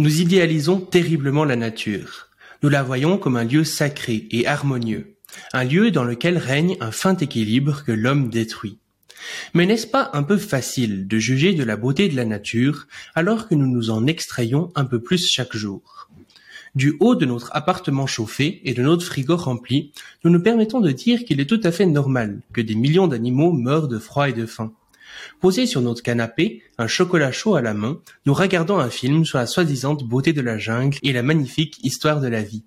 Nous idéalisons terriblement la nature. Nous la voyons comme un lieu sacré et harmonieux, un lieu dans lequel règne un fin équilibre que l'homme détruit. Mais n'est-ce pas un peu facile de juger de la beauté de la nature alors que nous nous en extrayons un peu plus chaque jour? Du haut de notre appartement chauffé et de notre frigo rempli, nous nous permettons de dire qu'il est tout à fait normal que des millions d'animaux meurent de froid et de faim. Posés sur notre canapé, un chocolat chaud à la main, nous regardons un film sur la soi-disant beauté de la jungle et la magnifique histoire de la vie.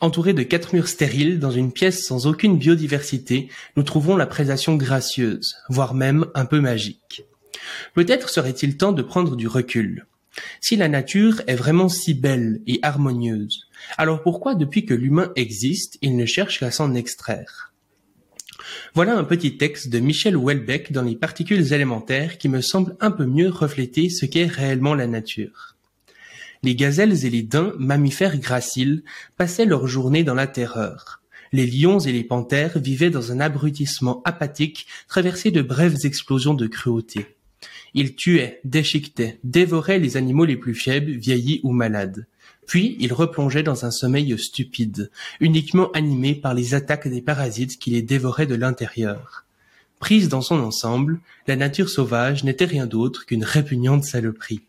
Entourés de quatre murs stériles dans une pièce sans aucune biodiversité, nous trouvons la prédation gracieuse, voire même un peu magique. Peut-être serait-il temps de prendre du recul. Si la nature est vraiment si belle et harmonieuse, alors pourquoi depuis que l'humain existe, il ne cherche qu'à s'en extraire? Voilà un petit texte de Michel Houellebecq dans les particules élémentaires qui me semble un peu mieux refléter ce qu'est réellement la nature. Les gazelles et les daims, mammifères graciles, passaient leur journée dans la terreur. Les lions et les panthères vivaient dans un abrutissement apathique traversé de brèves explosions de cruauté. Ils tuaient, déchiquetaient, dévoraient les animaux les plus faibles, vieillis ou malades. Puis ils replongeaient dans un sommeil stupide, uniquement animé par les attaques des parasites qui les dévoraient de l'intérieur. Prise dans son ensemble, la nature sauvage n'était rien d'autre qu'une répugnante saloperie.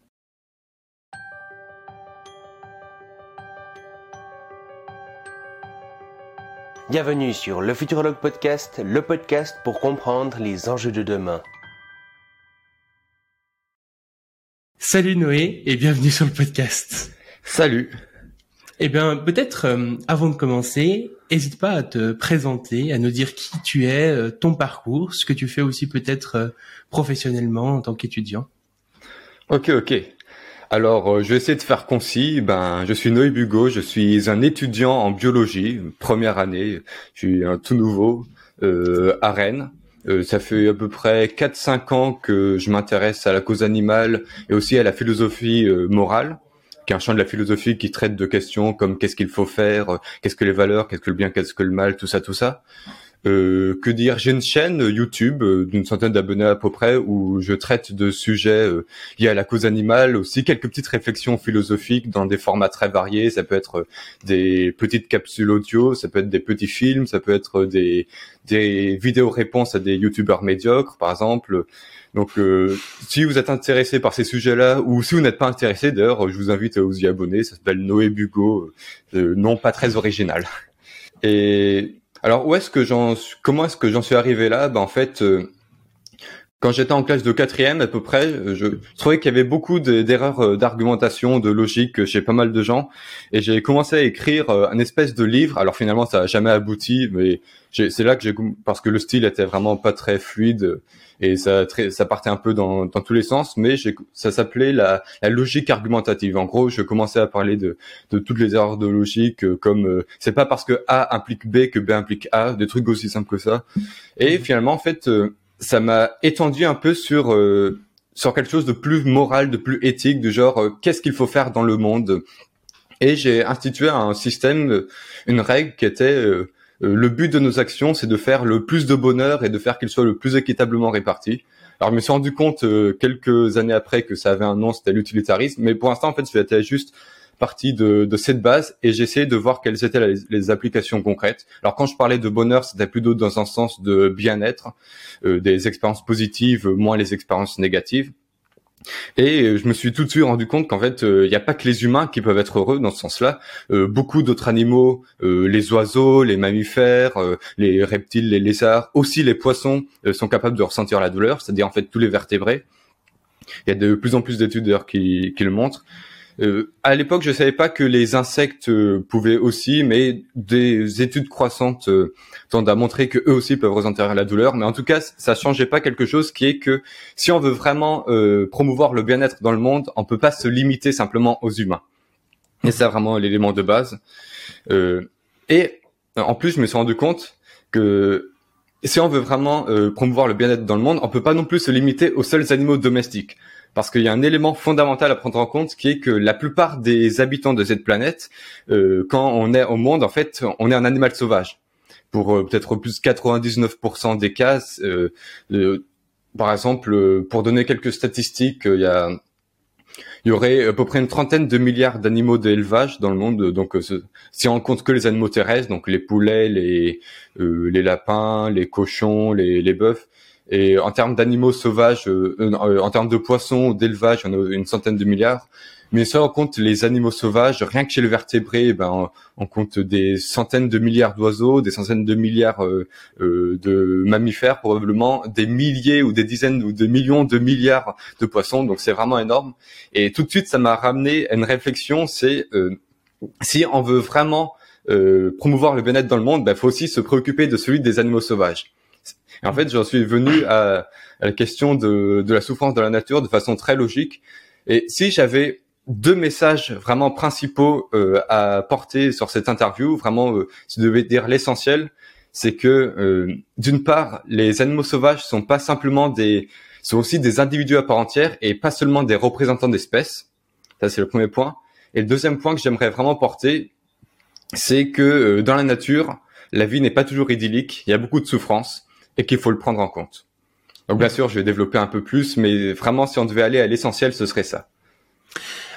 Bienvenue sur le Futurologue Podcast, le podcast pour comprendre les enjeux de demain. Salut Noé et bienvenue sur le podcast. Salut. Eh bien, peut-être euh, avant de commencer, n'hésite pas à te présenter, à nous dire qui tu es, euh, ton parcours, ce que tu fais aussi peut-être euh, professionnellement en tant qu'étudiant. Ok, ok. Alors, je vais essayer de faire concis. Ben, je suis Noé Bugo, je suis un étudiant en biologie, première année. Je suis un tout nouveau euh, à Rennes. Euh, ça fait à peu près 4-5 ans que je m'intéresse à la cause animale et aussi à la philosophie morale, qui est un champ de la philosophie qui traite de questions comme qu'est-ce qu'il faut faire, qu'est-ce que les valeurs, qu'est-ce que le bien, qu'est-ce que le mal, tout ça, tout ça. Euh, que dire J'ai une chaîne YouTube euh, d'une centaine d'abonnés à peu près où je traite de sujets euh, liés à la cause animale, aussi quelques petites réflexions philosophiques dans des formats très variés. Ça peut être des petites capsules audio, ça peut être des petits films, ça peut être des des vidéos réponses à des YouTubeurs médiocres, par exemple. Donc, si vous êtes intéressé par ces sujets-là, ou si vous n'êtes pas intéressé, d'ailleurs, je vous invite à vous y abonner. Ça s'appelle Noé Bugo, nom pas très original. Et alors où est-ce que j'en comment est-ce que j'en suis arrivé là? Ben en fait euh, quand j'étais en classe de quatrième à peu près, euh, je trouvais qu'il y avait beaucoup d'erreurs euh, d'argumentation, de logique chez pas mal de gens, et j'ai commencé à écrire un espèce de livre. Alors finalement, ça n'a jamais abouti, mais c'est là que j'ai parce que le style était vraiment pas très fluide et ça, partait un peu dans, tous les sens, mais ça s'appelait la, logique argumentative. En gros, je commençais à parler de, toutes les erreurs de logique, euh, comme euh, c'est pas parce que A implique B que B implique A, des trucs aussi simples que ça. Et finalement, en fait, euh, ça m'a étendu un peu sur sur quelque chose de plus moral, de plus éthique, du genre qu'est-ce qu'il faut faire dans le monde? Et j'ai institué un système, une règle qui était euh, le but de nos actions, c'est de faire le plus de bonheur et de faire qu'il soit le plus équitablement réparti. Alors, je me suis rendu compte euh, quelques années après que ça avait un nom, c'était l'utilitarisme, mais pour l'instant, en fait, c'était juste partie de, de, cette base et j'essayais de voir quelles étaient les, applications concrètes. Alors quand je parlais de bonheur, c'était plutôt dans un sens de bien-être, euh, des expériences positives, moins les expériences négatives. Et euh, je me suis tout de suite rendu compte qu'en fait, il euh, n'y a pas que les humains qui peuvent être heureux dans ce sens-là. Euh, beaucoup d'autres animaux, les oiseaux, les mammifères, les reptiles, les lézards, aussi les poissons sont capables de ressentir la douleur, c'est-à-dire en fait tous les vertébrés. Il y a de plus en plus d'études d'ailleurs qui, qui le montrent. Euh, à l'époque, je savais pas que les insectes euh, pouvaient aussi, mais des études croissantes euh, tendent à montrer que eux aussi peuvent ressentir la douleur. Mais en tout cas, ça changeait pas quelque chose qui est que si on veut vraiment euh, promouvoir le bien-être dans le monde, on peut pas se limiter simplement aux humains. Et c'est vraiment l'élément de base. et en plus, je me suis rendu compte que si on veut vraiment promouvoir le bien-être dans le monde, on peut pas non plus se limiter aux seuls animaux domestiques parce qu'il y a un élément fondamental à prendre en compte qui est que la plupart des habitants de cette planète, euh, quand on est au monde, en fait, on est un animal sauvage. Pour euh, peut-être plus de 99% des cas, euh, par exemple, pour donner quelques statistiques, il y a aurait à peu près une trentaine de milliards d'animaux d'élevage dans le monde. Donc, si on compte que les animaux terrestres, donc les poulets, les les lapins, les cochons, les, les bœufs, et en termes d'animaux sauvages, en termes de poissons, d'élevage, en a une centaine de milliards. Mais si on compte les animaux sauvages, rien que chez le vertébré, ben, on, compte des centaines de milliards d'oiseaux, des centaines de milliards euh, euh, de mammifères, probablement des milliers ou des dizaines ou de millions de milliards de poissons. Donc c'est vraiment énorme. Et tout de suite, ça m'a ramené à une réflexion, c'est euh, si on veut vraiment promouvoir le bien-être dans le monde, il ben, faut aussi se préoccuper de celui des animaux sauvages. Et en fait, j'en suis venu à, à la question de, de la souffrance dans la nature de façon très logique. Et si j'avais deux messages vraiment principaux euh, à porter sur cette interview. Vraiment, euh, si je devais dire l'essentiel, c'est que euh, d'une part, les animaux sauvages sont pas simplement des, sont aussi des individus à part entière et pas seulement des représentants d'espèces. Ça, c'est le premier point. Et le deuxième point que j'aimerais vraiment porter, c'est que euh, dans la nature, la vie n'est pas toujours idyllique. Il y a beaucoup de souffrances et qu'il faut le prendre en compte. Donc bien sûr, je vais développer un peu plus, mais vraiment, si on devait aller à l'essentiel, ce serait ça.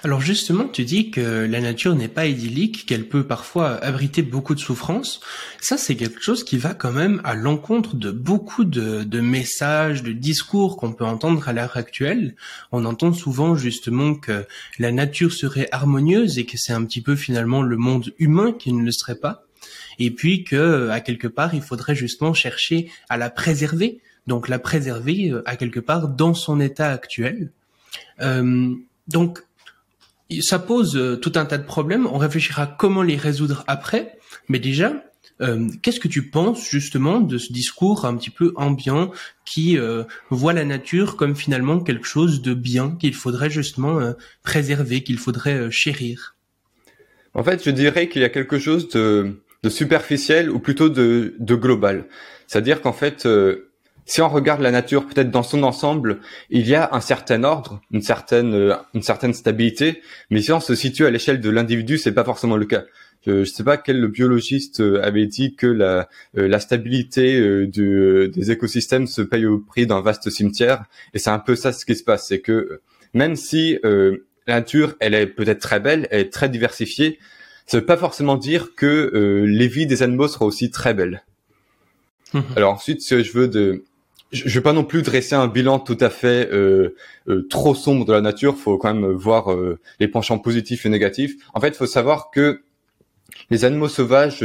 Alors justement, tu dis que la nature n'est pas idyllique, qu'elle peut parfois abriter beaucoup de souffrances. Ça, c'est quelque chose qui va quand même à l'encontre de beaucoup de, messages, de discours qu'on peut entendre à l'heure actuelle. On entend souvent justement que la nature serait harmonieuse et que c'est un petit peu finalement le monde humain qui ne le serait pas. Et puis que, à quelque part, il faudrait justement chercher à la préserver. Donc la préserver euh, à quelque part dans son état actuel. Euh, donc ça pose euh, tout un tas de problèmes. On réfléchira comment les résoudre après. Mais déjà, euh, qu'est-ce que tu penses justement de ce discours un petit peu ambiant qui euh, voit la nature comme finalement quelque chose de bien qu'il faudrait justement préserver, qu'il faudrait chérir? En fait, je dirais qu'il y a quelque chose de, superficiel ou plutôt de, de global. C'est-à-dire qu'en fait, si on regarde la nature peut-être dans son ensemble, il y a un certain ordre, une certaine euh, une certaine stabilité, mais si on se situe à l'échelle de l'individu, c'est pas forcément le cas. Je ne sais pas quel biologiste euh, avait dit que la, euh, la stabilité du, des écosystèmes se paye au prix d'un vaste cimetière, et c'est un peu ça ce qui se passe, c'est que même si la nature, elle est peut-être très belle, elle est très diversifiée, ça veut pas forcément dire que les vies des animaux seront aussi très belles. Mmh. Alors ensuite, si je veux de je vais pas non plus dresser un bilan tout à fait euh, euh, trop sombre de la nature. Faut quand même voir euh, les penchants positifs et négatifs. En fait, il faut savoir que les animaux sauvages,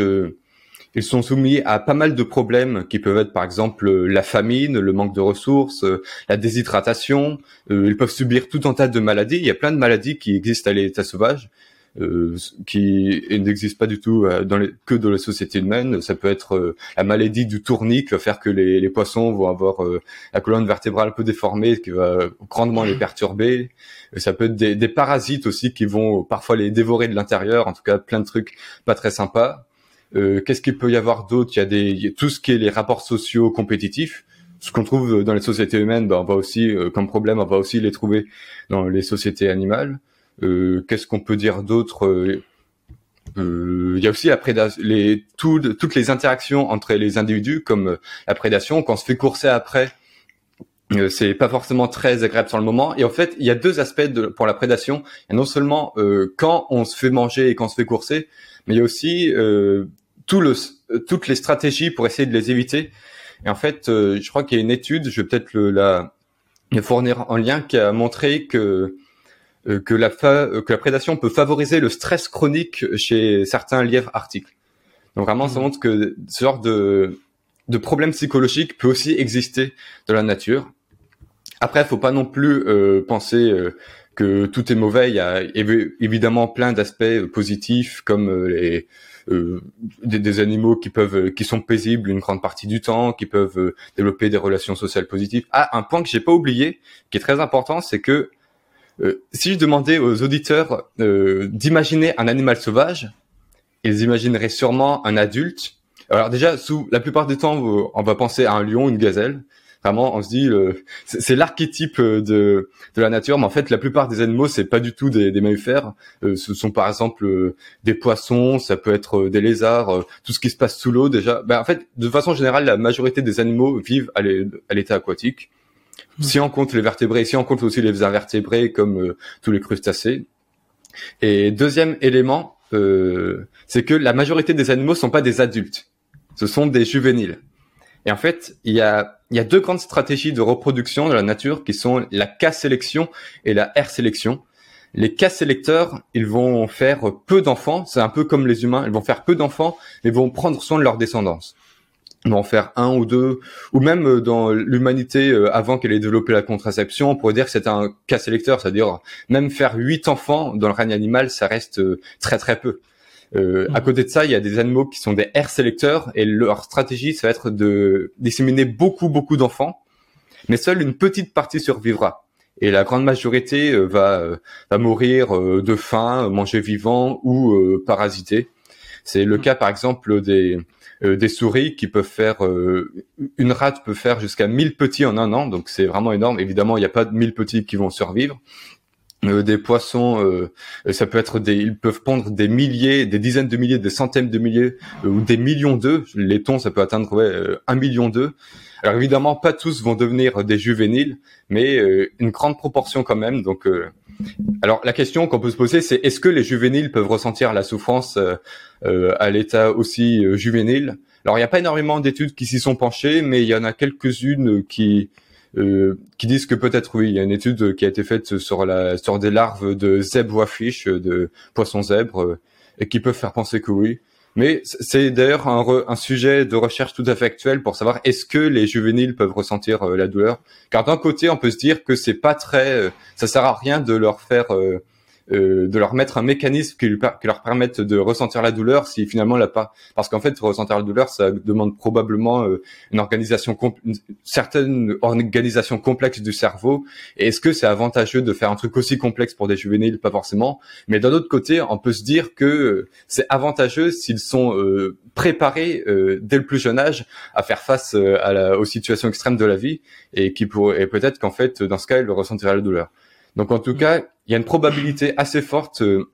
ils sont soumis à pas mal de problèmes qui peuvent être, par exemple, la famine, le manque de ressources, la déshydratation. ils peuvent subir tout un tas de maladies. Il y a plein de maladies qui existent à l'état sauvage euh, qui n'existe pas du tout euh, dans les, que dans la société humaine. Ça peut être euh, la maladie du tournique, qui va faire que les, les poissons vont avoir la colonne vertébrale un peu déformée, qui va grandement les perturber. Ça peut être des, des parasites aussi qui vont parfois les dévorer de l'intérieur. En tout cas, plein de trucs pas très sympas. Euh, Qu'est-ce qu'il peut y avoir d'autre? Il y a des tout ce qui est les rapports sociaux compétitifs ce qu'on trouve dans les sociétés humaines, ben, on va aussi, comme problème, on va aussi les trouver dans les sociétés animales. Euh, qu'est-ce qu'on peut dire d'autre euh, euh, il y a aussi la prédation, les, toutes les interactions entre les individus, comme la prédation, quand on se fait courser après, euh, c'est pas forcément très agréable sur le moment. Et en fait, il y a deux aspects de, pour la prédation. Il non seulement euh, quand on se fait manger et quand on se fait courser, mais il y a aussi euh, tout le, toutes les stratégies pour essayer de les éviter. Et en fait, je crois qu'il y a une étude, je vais peut-être la, fournir en lien, qui a montré que euh, que la, euh, que la prédation peut favoriser le stress chronique chez certains lièvres arctiques. Donc vraiment, ça mmh. montre que ce genre de, de problème psychologique peut aussi exister dans la nature. Après, il faut pas non plus euh, penser que tout est mauvais. Il y a évidemment plein d'aspects positifs, comme les des, des, animaux qui peuvent, qui sont paisibles une grande partie du temps, qui peuvent développer des relations sociales positives. Ah, un point que j'ai pas oublié, qui est très important, c'est que euh, si je demandais aux auditeurs euh, d'imaginer un animal sauvage, ils imagineraient sûrement un adulte. Alors déjà, sous la plupart du temps, on va penser à un lion, une gazelle. Vraiment, on se dit, c'est l'archétype de, de la nature, mais en fait, la plupart des animaux, c'est pas du tout des, des mammifères. Euh, ce sont par exemple des poissons, ça peut être des lézards, tout ce qui se passe sous l'eau déjà. Ben, en fait, de façon générale, la majorité des animaux vivent à l'état aquatique. Si on compte les vertébrés, si on compte aussi les invertébrés comme tous les crustacés. Et deuxième élément, c'est que la majorité des animaux sont pas des adultes, ce sont des juvéniles. Et en fait, il y a, y a deux grandes stratégies de reproduction dans la nature qui sont la K-sélection et la R-sélection. Les K-sélecteurs, ils vont faire peu d'enfants, c'est un peu comme les humains, ils vont faire peu d'enfants, mais vont prendre soin de leur descendance. En faire un ou deux, ou même dans l'humanité, euh, avant qu'elle ait développé la contraception, on pourrait dire que c'est un K-sélecteur, c'est-à-dire même faire huit enfants dans le règne animal, ça reste euh, très très peu. Euh, à mm. côté de ça, il y a des animaux qui sont des air sélecteurs et leur stratégie, ça va être de disséminer beaucoup, beaucoup d'enfants, mais seule une petite partie survivra. Et la grande majorité euh, va, euh, va mourir de faim, manger vivant ou parasiter. C'est le mm. cas, par exemple, des, des souris qui peuvent faire, une rate peut faire jusqu'à 1000 petits en un an, donc c'est vraiment énorme. Évidemment, il n'y a pas de 1000 petits qui vont survivre, euh, des poissons, euh, ça peut être des, ils peuvent pondre des milliers, des dizaines de milliers, des centaines de milliers euh, ou des millions d'œufs. Les thons, ça peut atteindre un million d'œufs. Alors évidemment, pas tous vont devenir des juvéniles, mais une grande proportion quand même. Donc, alors la question qu'on peut se poser, c'est est-ce que les juvéniles peuvent ressentir la souffrance à l'état aussi juvénile? Alors il n'y a pas énormément d'études qui s'y sont penchées, mais il y en a quelques-unes qui euh, qui disent que peut-être oui, il y a une étude qui a été faite sur la sur des larves de zèbres ou de poissons zèbres, euh, et qui peuvent faire penser que oui. Mais c'est d'ailleurs un, sujet de recherche tout à fait actuel pour savoir est-ce que les juvéniles peuvent ressentir euh, la douleur. Car d'un côté, on peut se dire que c'est pas très, ça sert à rien de leur faire euh, de leur mettre un mécanisme qui, leur permette de ressentir la douleur si finalement la pas. Parce qu'en fait ressentir la douleur ça demande probablement euh, une organisation une certaine organisation complexe du cerveau. Et est-ce que c'est avantageux de faire un truc aussi complexe pour des juvéniles? Pas forcément. Mais d'un autre côté on peut se dire que c'est avantageux s'ils sont euh, préparés dès le plus jeune âge à faire face aux situations extrêmes de la vie et qui pourrait peut-être qu'en fait dans ce cas ils ressentiraient la douleur donc en tout cas, il y a une probabilité assez forte euh,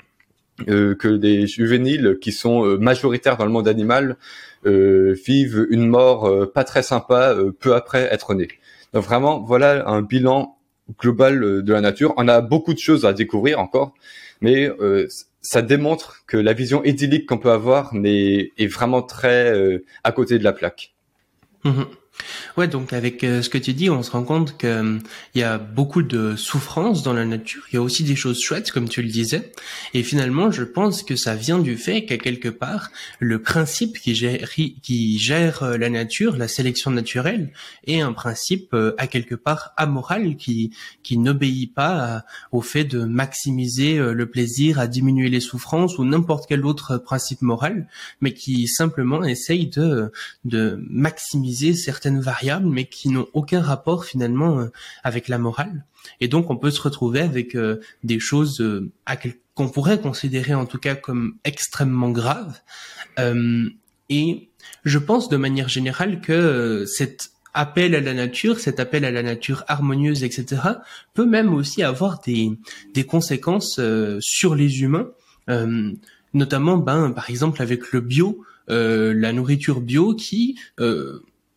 euh, que des juvéniles qui sont euh, majoritaires dans le monde animal vivent une mort pas très sympa peu après être nés. Donc vraiment, voilà un bilan global de la nature. On a beaucoup de choses à découvrir encore, mais ça démontre que la vision idyllique qu'on peut avoir est, est vraiment très à côté de la plaque. Mm-hmm. Ouais, donc avec euh, ce que tu dis, on se rend compte que euh, y a beaucoup de souffrance dans la nature. Il y a aussi des choses chouettes, comme tu le disais. Et finalement, je pense que ça vient du fait qu'à quelque part, le principe qui gère, euh, la nature, la sélection naturelle, est un principe à quelque part amoral qui qui n'obéit pas au fait de maximiser le plaisir, à diminuer les souffrances ou n'importe quel autre principe moral, mais qui simplement essaye de de maximiser certaines variables, mais qui n'ont aucun rapport finalement euh, avec la morale. Et donc on peut se retrouver avec euh, des choses euh, qu'on pourrait considérer en tout cas comme extrêmement graves. et je pense de manière générale que cet appel à la nature, cet appel à la nature harmonieuse, etc., peut même aussi avoir des, des conséquences sur les humains, notamment, ben, par exemple, avec le bio, la nourriture bio qui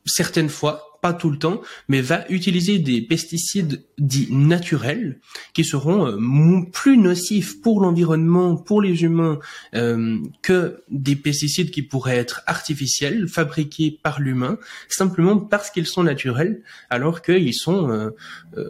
certaines fois, pas tout le temps, mais va utiliser des pesticides dits naturels qui seront euh, plus nocifs pour l'environnement, pour les humains, euh, que des pesticides qui pourraient être artificiels, fabriqués par l'humain, simplement parce qu'ils sont naturels, alors qu'ils sont euh,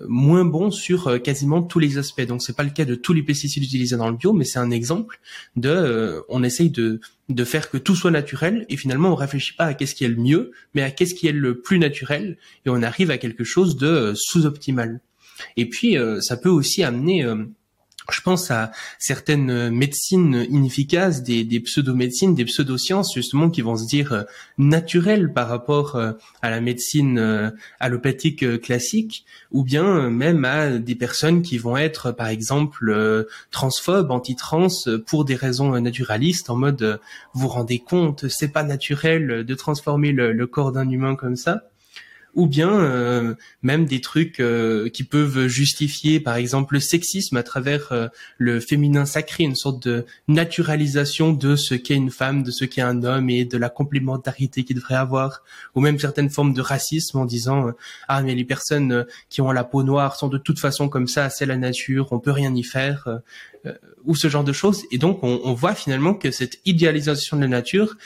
moins bons sur quasiment tous les aspects. Donc c'est pas le cas de tous les pesticides utilisés dans le bio, mais c'est un exemple de, on essaye de de faire que tout soit naturel et finalement on réfléchit pas à qu'est-ce qui est le mieux, mais à qu'est-ce qui est le plus naturel et on arrive à quelque chose de euh, sous-optimal. Et puis euh, ça peut aussi amener euh, je pense à certaines médecines inefficaces, des, des pseudo-médecines, des pseudo-sciences justement qui vont se dire euh, naturelles par rapport euh, à la médecine euh, allopathique classique, ou bien même à des personnes qui vont être par exemple transphobes, anti-trans pour des raisons naturalistes, en mode vous rendez compte, c'est pas naturel de transformer le corps d'un humain comme ça ou bien euh, même des trucs euh, qui peuvent justifier, par exemple, le sexisme à travers euh, le féminin sacré, une sorte de naturalisation de ce qu'est une femme, de ce qu'est un homme et de la complémentarité qu'il devrait avoir, ou même certaines formes de racisme en disant ah mais les personnes qui ont la peau noire sont de toute façon comme ça, c'est la nature, on peut rien y faire, ou ce genre de choses. Et donc on, on voit finalement que cette idéalisation de la nature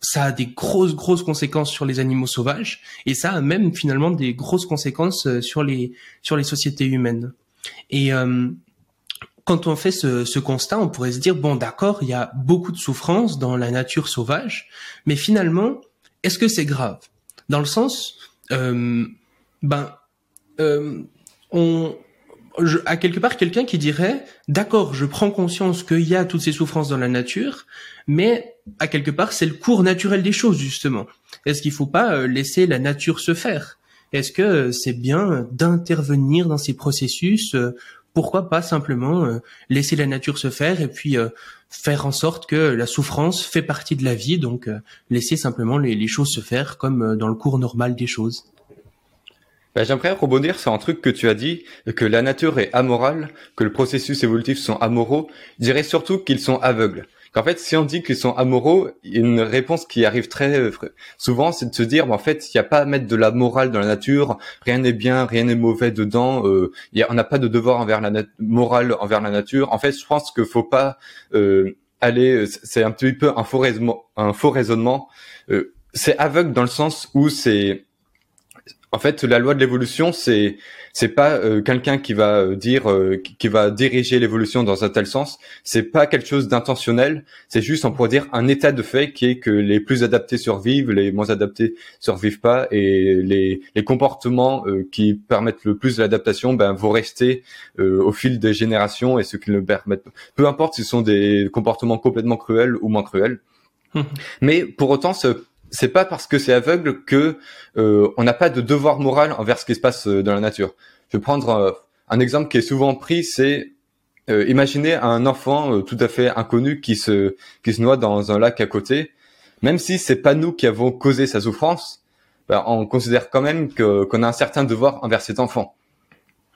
ça a des grosses grosses conséquences sur les animaux sauvages et ça a même finalement des grosses conséquences euh, sur les sur les sociétés humaines. Et euh, quand on fait ce, ce, constat, on pourrait se dire bon d'accord, il y a beaucoup de souffrance dans la nature sauvage, mais finalement, est-ce que c'est grave? Dans le sens, euh, ben, euh, on, je, à quelque part quelqu'un qui dirait d'accord, je prends conscience qu'il y a toutes ces souffrances dans la nature, mais à quelque part, c'est le cours naturel des choses, justement. Est-ce qu'il faut pas euh, laisser la nature se faire? Est-ce que euh, c'est bien d'intervenir dans ces processus euh, Pourquoi pas simplement laisser la nature se faire et puis faire en sorte que la souffrance fait partie de la vie, donc laisser simplement les, choses se faire comme dans le cours normal des choses? Bah, J'aimerais rebondir sur un truc que tu as dit, que la nature est amorale, que le processus évolutif sont amoraux. Je dirais surtout qu'ils sont aveugles qu'en fait, si on dit qu'ils sont amoureux, une réponse qui arrive très euh, souvent, c'est de se dire, en fait, il n'y a pas à mettre de la morale dans la nature, rien n'est bien, rien n'est mauvais dedans, euh, y a, on n'a pas de devoir envers la morale envers la nature. En fait, je pense qu'il faut pas euh, aller, euh, c'est un petit peu un faux raisonnement, un faux raisonnement. Euh, c'est aveugle dans le sens où c'est en fait, la loi de l'évolution, c'est c'est pas euh, quelqu'un qui va euh, dire euh, qui va diriger l'évolution dans un tel sens. C'est pas quelque chose d'intentionnel. C'est juste, on pourrait dire, un état de fait qui est que les plus adaptés survivent, les moins adaptés survivent pas, et les les comportements qui permettent le plus l'adaptation, ben vont rester au fil des générations, et ceux qui ne le permettent, peu importe, si ce sont des comportements complètement cruels ou moins cruels. Hum. Mais pour autant, ce c'est pas parce que c'est aveugle que euh, on n'a pas de devoir moral envers ce qui se passe euh, dans la nature. Je vais prendre euh, un exemple qui est souvent pris, c'est euh, imaginez un enfant tout à fait inconnu qui se qui se noie dans un lac à côté. Même si c'est pas nous qui avons causé sa souffrance, ben, on considère quand même que qu'on a un certain devoir envers cet enfant.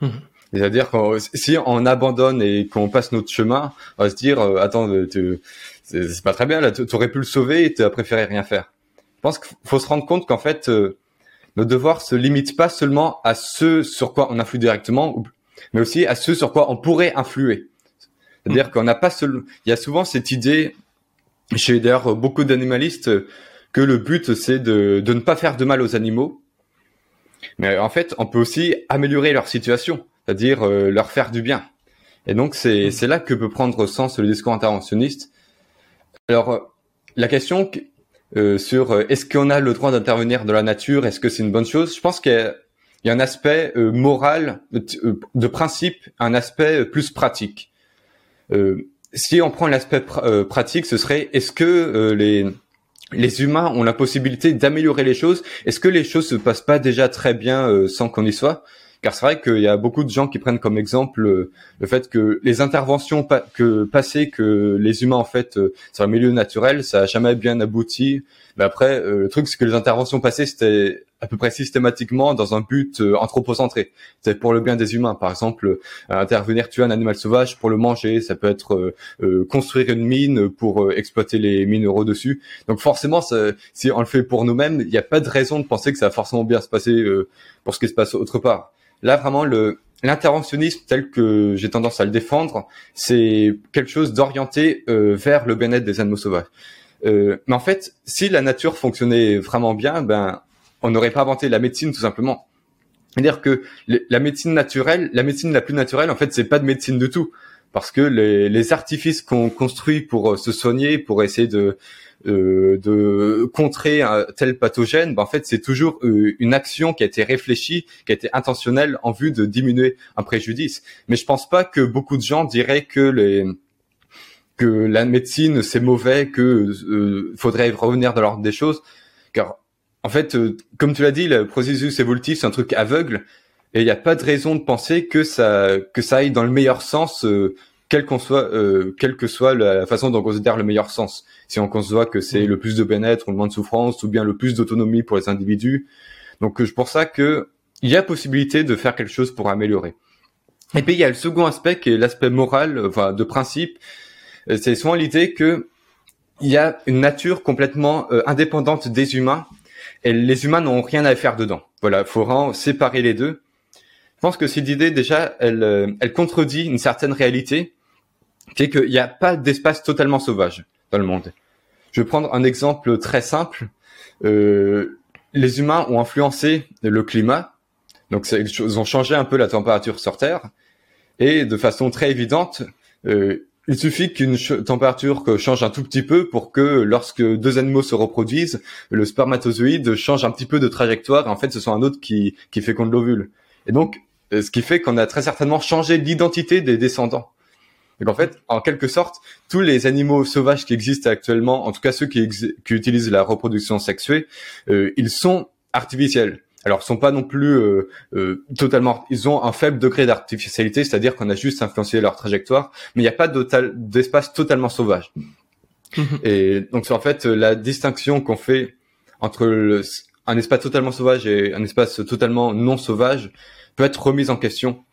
Mmh. C'est-à-dire que si on abandonne et qu'on passe notre chemin, on va se dire attends, c'est pas très bien là, tu aurais pu le sauver et tu as préféré rien faire. Je pense qu'il faut se rendre compte qu'en fait, euh, nos devoirs se limitent pas seulement à ce sur quoi on influe directement, mais aussi à ce sur quoi on pourrait influer. C'est-à-dire mm. qu'on n'a pas seul, il y a souvent cette idée chez d'ailleurs beaucoup d'animalistes que le but c'est de, de ne pas faire de mal aux animaux. Mais en fait, on peut aussi améliorer leur situation, c'est-à-dire euh, leur faire du bien. Et donc c'est mm. c'est là que peut prendre sens le discours interventionniste. Alors euh, la question euh, sur euh, est-ce qu'on a le droit d'intervenir dans la nature, est-ce que c'est une bonne chose? Je pense qu'il y, a un aspect euh, moral, de, principe, un aspect plus pratique. si on prend l'aspect pratique, ce serait est-ce que les les humains ont la possibilité d'améliorer les choses? Est-ce que les choses se passent pas déjà très bien sans qu'on y soit? Car c'est vrai qu'il y a beaucoup de gens qui prennent comme exemple euh, le fait que les interventions que passées que les humains en fait euh, sur le milieu naturel, ça a jamais bien abouti. Mais après, euh, le truc c'est que les interventions passées c'était à peu près systématiquement dans un but anthropocentré. C'est pour le bien des humains, par exemple, intervenir tuer un animal sauvage pour le manger, ça peut être construire une mine pour exploiter les minéraux dessus. Donc forcément, si on le fait pour nous-mêmes, il n'y a pas de raison de penser que ça va forcément bien se passer pour ce qui se passe autre part. Là, vraiment, le l'interventionnisme tel que j'ai tendance à le défendre, c'est quelque chose d'orienté euh, vers le bien-être des animaux sauvages. Euh, mais en fait, si la nature fonctionnait vraiment bien, ben, on n'aurait pas inventé la médecine tout simplement. C'est-à-dire que la médecine naturelle, la médecine la plus naturelle, en fait, c'est pas de médecine du tout, parce que les, les artifices qu'on construit pour euh, se soigner, pour essayer de euh, de contrer un tel pathogène, ben en fait c'est toujours euh, une action qui a été réfléchie, qui a été intentionnelle en vue de diminuer un préjudice. Mais je pense pas que beaucoup de gens diraient que les que la médecine c'est mauvais, que euh, faudrait revenir dans l'ordre des choses, car en fait, comme tu l'as dit, le processus évolutif c'est un truc aveugle et il n'y a pas de raison de penser que ça que ça aille dans le meilleur sens quelle qu'on soit, euh, quelle que soit la façon dont on considère le meilleur sens. Si on conçoit que c'est le plus de bien-être ou le moins de souffrance, ou bien le plus d'autonomie pour les individus. Donc c'est pour ça que il y a possibilité de faire quelque chose pour améliorer. Et puis il y a le second aspect qui est l'aspect moral, enfin de principe. C'est souvent l'idée que il y a une nature complètement indépendante des humains et les humains n'ont rien à faire dedans. Voilà, faut vraiment séparer les deux. Je pense que cette idée déjà, elle, elle contredit une certaine réalité, qui est qu'il n'y a pas d'espace totalement sauvage dans le monde. Je vais prendre un exemple très simple. Euh, les humains ont influencé le climat, donc ils ont changé un peu la température sur Terre, et de façon très évidente, euh, il suffit qu'une température change un tout petit peu pour que lorsque deux animaux se reproduisent, le spermatozoïde change un petit peu de trajectoire et en fait ce soit un autre qui, qui féconde l'ovule. Et donc, euh, ce qui fait qu'on a très certainement changé l'identité des descendants. Donc en fait, en quelque sorte, tous les animaux sauvages qui existent actuellement, en tout cas ceux qui, qui utilisent la reproduction sexuée, euh, ils sont artificiels. Alors, ils sont pas non plus euh, euh, totalement. Ils ont un faible degré d'artificialité, c'est-à-dire qu'on a juste influencé leur trajectoire, mais il n'y a pas d'espace totalement sauvage. Mhm. Et donc, en fait la distinction qu'on fait entre le, un espace totalement sauvage et un espace totalement non sauvage peut être remise en question.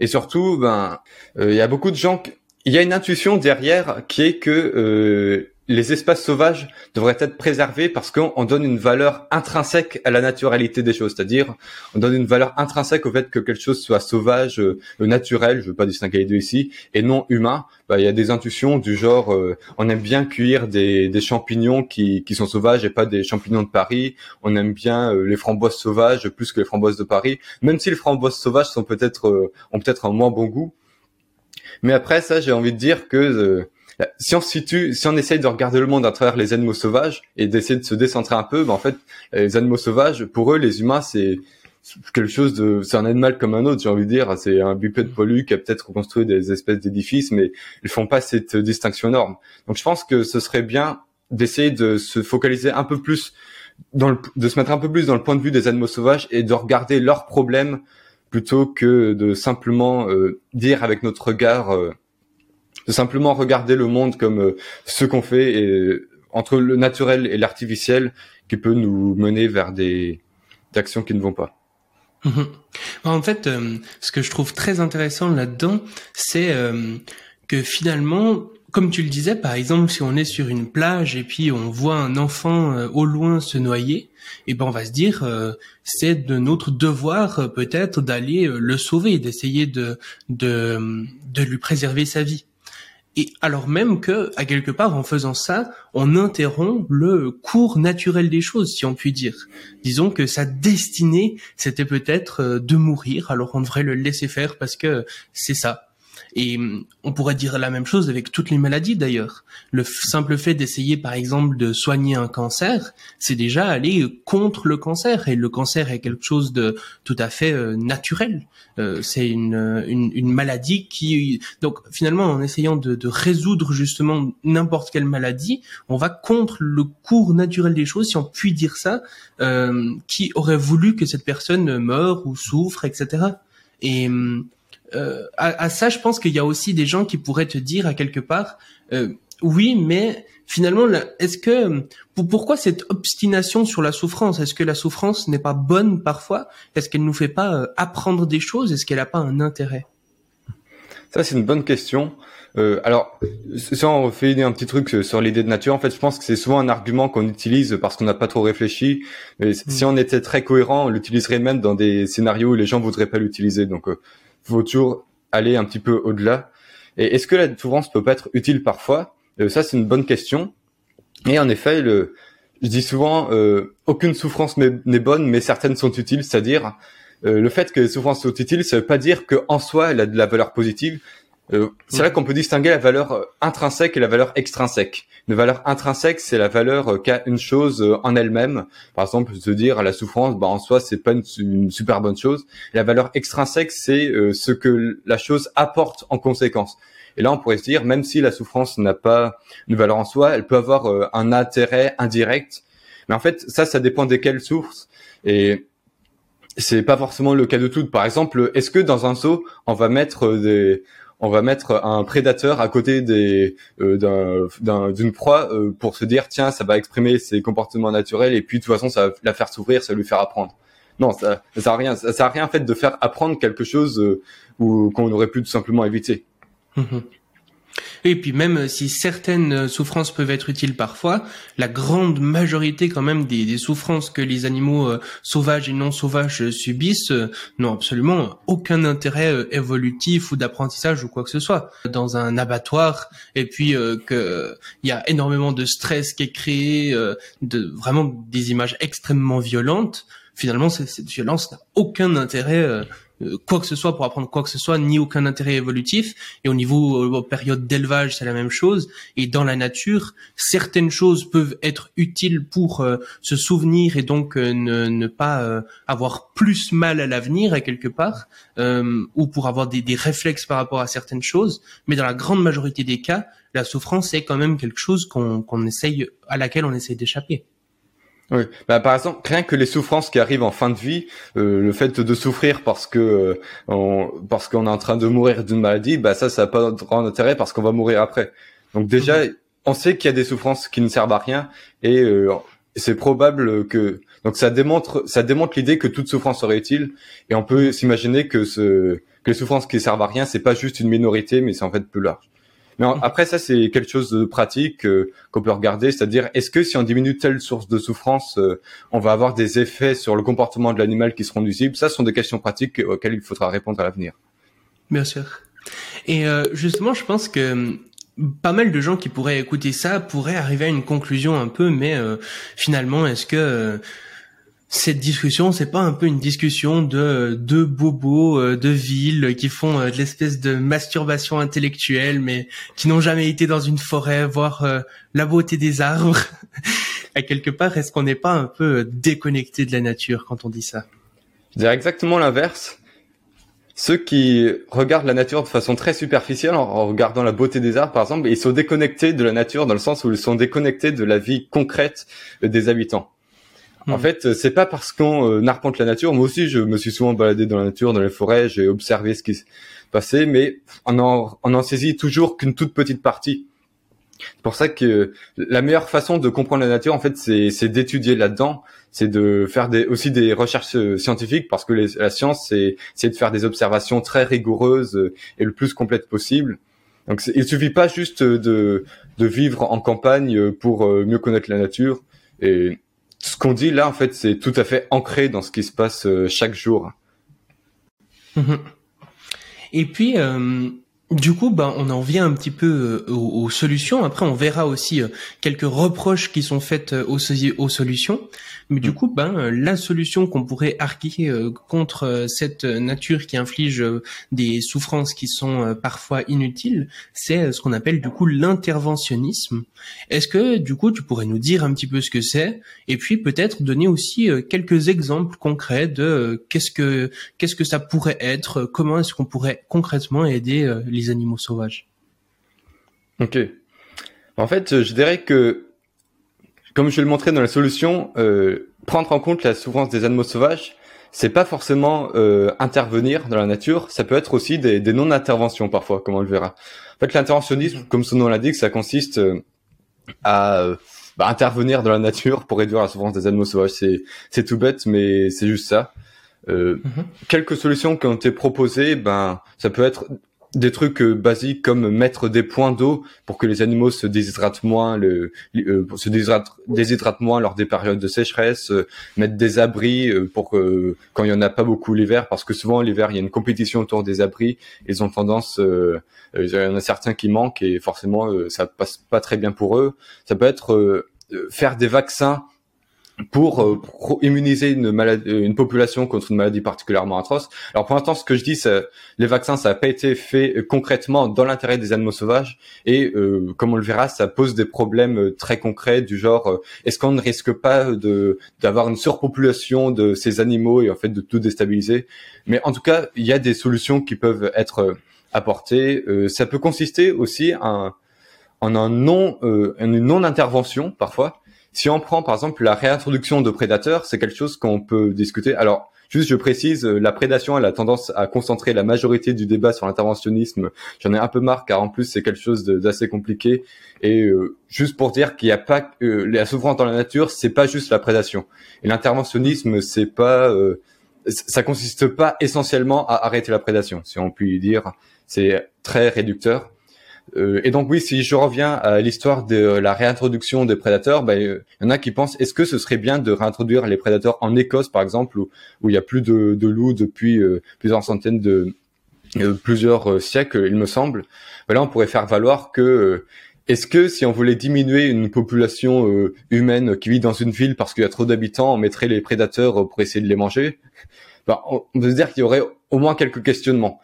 Et surtout, ben, euh, il y a beaucoup de gens. Il y a une intuition derrière qui est que les espaces sauvages devraient être préservés parce qu'on donne une valeur intrinsèque à la naturalité des choses, c'est-à-dire on donne une valeur intrinsèque au fait que quelque chose soit sauvage, euh, naturel, je veux pas distinguer les deux ici, et non humain. Bah, il y a des intuitions du genre euh, on aime bien cueillir des, des champignons qui, qui, sont sauvages et pas des champignons de Paris. On aime bien euh, les framboises sauvages plus que les framboises de Paris, même si les framboises sauvages sont peut-être ont peut-être un moins bon goût. Mais après ça, j'ai envie de dire que si on situe, si on essaye de regarder le monde à travers les animaux sauvages et d'essayer de se décentrer un peu, ben en fait, les animaux sauvages, pour eux, les humains, c'est quelque chose de, c'est un animal comme un autre, j'ai envie de dire. C'est un bipède poilu qui a peut-être reconstruit des espèces d'édifices, mais ils font pas cette distinction énorme. Donc, je pense que ce serait bien d'essayer de se focaliser un peu plus dans le, de se mettre un peu plus dans le point de vue des animaux sauvages et de regarder leurs problèmes plutôt que de simplement euh, dire avec notre regard euh, de simplement regarder le monde comme euh, ce qu'on fait et entre le naturel et l'artificiel qui peut nous mener vers des, actions qui ne vont pas. Mhm. En fait, euh, ce que je trouve très intéressant là-dedans, c'est euh, que finalement, comme tu le disais, par exemple, si on est sur une plage et puis on voit un enfant au loin se noyer, et eh ben on va se dire c'est de notre devoir peut-être d'aller le sauver, d'essayer de, de de lui préserver sa vie. Et alors même que, à quelque part, en faisant ça, on interrompt le cours naturel des choses, si on peut dire. Disons que sa destinée, c'était peut-être euh, de mourir, alors on devrait le laisser faire parce que c'est ça. Et hum, on pourrait dire la même chose avec toutes les maladies d'ailleurs. Le simple fait d'essayer par exemple de soigner un cancer, c'est déjà aller contre le cancer. Et le cancer est quelque chose de tout à fait euh, naturel. Euh, c'est une, une, une, maladie qui... Donc finalement en essayant de, de résoudre justement n'importe quelle maladie, on va contre le cours naturel des choses, si on puis dire ça, euh, qui aurait voulu que cette personne meure ou souffre, etc. Et euh, à, ça, je pense qu'il y a aussi des gens qui pourraient te dire à quelque part, euh, oui, mais finalement, est-ce que pourquoi cette obstination sur la souffrance? Est-ce que la souffrance n'est pas bonne parfois? Est-ce qu'elle nous fait pas euh, apprendre des choses? Est-ce qu'elle n'a pas un intérêt? Ça, c'est une bonne question. Euh, alors, si on fait un petit truc sur l'idée de nature, en fait, je pense que c'est souvent un argument qu'on utilise parce qu'on n'a pas trop réfléchi. Mais si hmm. on était très cohérent, on l'utiliserait même dans des scénarios où les gens voudraient pas l'utiliser. Donc, faut toujours aller un petit peu au-delà. Et est-ce que la souffrance peut pas être utile parfois? Euh, Ça, c'est une bonne question. Et en effet, je dis souvent, euh, aucune souffrance n'est bonne, mais certaines sont utiles. C'est-à-dire, euh, le fait que les souffrances soient utiles, ça veut pas dire qu'en soi, elle a de la valeur positive. Euh, c'est vrai qu'on peut distinguer la valeur euh, intrinsèque et la valeur extrinsèque. Une valeur intrinsèque, c'est la valeur euh, qu'a une chose en elle-même. Par exemple, se dire la souffrance, bah, en soi, c'est pas une, super bonne chose. la valeur extrinsèque, c'est ce que la chose apporte en conséquence. Et là, on pourrait se dire, même si la souffrance n'a pas une valeur en soi, elle peut avoir un intérêt indirect. Mais en fait, ça, ça dépend desquelles sources. Et c'est pas forcément le cas de toutes. Par exemple, est-ce que dans un seau, on va mettre des, on va mettre un prédateur à côté des euh, d'une proie euh, pour se dire tiens ça va exprimer ses comportements naturels et puis de toute façon ça va la faire s'ouvrir, ça va lui faire apprendre. non, ça, ça a rien, ça, ça a rien fait de faire apprendre quelque chose ou qu'on aurait pu tout simplement éviter. Et puis même si certaines souffrances peuvent être utiles parfois, la grande majorité quand même des, souffrances que les animaux euh, sauvages et non sauvages subissent euh, n'ont absolument aucun intérêt euh, évolutif ou d'apprentissage ou quoi que ce soit. Dans un abattoir, et puis que il y a énormément de stress qui est créé, de vraiment des images extrêmement violentes. Finalement, cette violence n'a aucun intérêt euh, quoi que ce soit pour apprendre quoi que ce soit, ni aucun intérêt évolutif. Et au niveau euh, période d'élevage, c'est la même chose. Et dans la nature, certaines choses peuvent être utiles pour euh, se souvenir et donc ne, ne, pas avoir plus mal à l'avenir à quelque part, ou pour avoir des, des réflexes par rapport à certaines choses. Mais dans la grande majorité des cas, la souffrance est quand même quelque chose qu'on qu'on essaye, à laquelle on essaye d'échapper. Oui, bah, par exemple, rien que les souffrances qui arrivent en fin de vie, euh, le fait de souffrir parce que euh, on, parce qu'on est en train de mourir d'une maladie, bah ça, ça n'a pas grand intérêt parce qu'on va mourir après. Donc déjà, mhm. on sait qu'il y a des souffrances qui ne servent à rien et euh, c'est probable que donc ça démontre ça démontre l'idée que toute souffrance serait utile et on peut s'imaginer que ce que les souffrances qui servent à rien, c'est pas juste une minorité, mais c'est en fait plus large. Mais après, ça, c'est quelque chose de pratique euh, qu'on peut regarder, c'est-à-dire, est-ce que si on diminue telle source de souffrance, euh, on va avoir des effets sur le comportement de l'animal qui seront nuisibles? Ça, ce sont des questions pratiques auxquelles il faudra répondre à l'avenir. Bien sûr. Et euh, justement, je pense que hum, pas mal de gens qui pourraient écouter ça pourraient arriver à une conclusion un peu, mais finalement, est-ce que cette discussion, c'est pas un peu une discussion de deux bobos euh, de ville qui font euh, de l'espèce de masturbation intellectuelle, mais qui n'ont jamais été dans une forêt voir euh, la beauté des arbres. à quelque part, est-ce qu'on n'est pas un peu déconnecté de la nature quand on dit ça? Je dirais exactement l'inverse. Ceux qui regardent la nature de façon très superficielle, en regardant la beauté des arbres par exemple, ils sont déconnectés de la nature dans le sens où ils sont déconnectés de la vie concrète des habitants. En hmm. fait, c'est pas parce qu'on euh, arpente la nature. Moi aussi, je me suis souvent baladé dans la nature, dans les forêts, j'ai observé ce qui se passait, mais on en, on en saisit toujours qu'une toute petite partie. C'est pour ça que la meilleure façon de comprendre la nature, en fait, c'est d'étudier là-dedans, c'est de faire des, aussi des recherches euh, scientifiques, parce que la science, c'est de faire des observations très rigoureuses euh, et le plus complètes possible. Donc, il suffit pas juste de, de vivre en campagne pour mieux connaître la nature. Et ce qu'on dit là, en fait, c'est tout à fait ancré dans ce qui se passe euh, chaque jour. Et puis, euh, du coup, ben, on en vient un petit peu euh, aux, solutions. Après, on verra aussi euh, quelques reproches qui sont faites euh, aux, aux solutions. Mais du mm. coup, ben, la solution qu'on pourrait arguer contre cette nature qui inflige des souffrances qui sont parfois inutiles, c'est ce qu'on appelle du coup l'interventionnisme. Est-ce que du coup, tu pourrais nous dire un petit peu ce que c'est, et puis peut-être donner aussi quelques exemples concrets de qu'est-ce que qu'est-ce que ça pourrait être, comment est-ce qu'on pourrait concrètement aider les animaux sauvages. Ok. En fait, je dirais que, comme je vais le montrer dans la solution, euh, prendre en compte la souffrance des animaux sauvages, c'est pas forcément euh, intervenir dans la nature, ça peut être aussi des, non-interventions parfois, comme on le verra. En fait, l'interventionnisme, comme son nom l'indique, ça consiste euh, à bah, intervenir dans la nature pour réduire la souffrance des animaux sauvages. C'est c'est tout bête, mais c'est juste ça. Euh, mhm. Quelques solutions qui ont été proposées, ben ça peut être des trucs euh, basiques comme mettre des points d'eau pour que les animaux se déshydratent moins, le, euh, se déshydratent, moins lors des périodes de sécheresse, euh, mettre des abris pour que quand il y en a pas beaucoup l'hiver, parce que souvent l'hiver il y a une compétition autour des abris, ils ont tendance, il y en a certains qui manquent et forcément ça passe pas très bien pour eux. Ça peut être faire des vaccins pour, euh, immuniser une, maladie, une population contre une maladie particulièrement atroce. Alors pour l'instant, ce que je dis, c'est les vaccins, ça n'a pas été fait euh, concrètement dans l'intérêt des animaux sauvages, et euh, comme on le verra, ça pose des problèmes très concrets du genre, est-ce qu'on ne risque pas de d'avoir une surpopulation de ces animaux et en fait de tout déstabiliser? Mais en tout cas, il y a des solutions qui peuvent être apportées. ça peut consister aussi en un non, une non intervention parfois si on prend par exemple la réintroduction de prédateurs, c'est quelque chose qu'on peut discuter. Alors, Juste, je précise, la prédation, elle a tendance à concentrer la majorité du débat sur l'interventionnisme. J'en ai un peu marre, car en plus, c'est quelque chose d'assez compliqué. Et juste pour dire qu'il n'y a pas la souffrance dans la nature, c'est pas juste la prédation. Et l'interventionnisme, c'est pas ça consiste pas essentiellement à arrêter la prédation, si on peut dire. C'est très réducteur. Euh, et donc oui, si je reviens à l'histoire de la réintroduction des prédateurs, ben, il y en a qui pensent est-ce que ce serait bien de réintroduire les prédateurs en Écosse par exemple, où, où il y a plus de, loups depuis euh, plusieurs centaines de euh, plusieurs siècles, il me semble. Ben là, on pourrait faire valoir que est-ce que si on voulait diminuer une population humaine qui vit dans une ville parce qu'il y a trop d'habitants, on mettrait les prédateurs pour essayer de les manger? Ben, On peut se dire qu'il y aurait au moins quelques questionnements.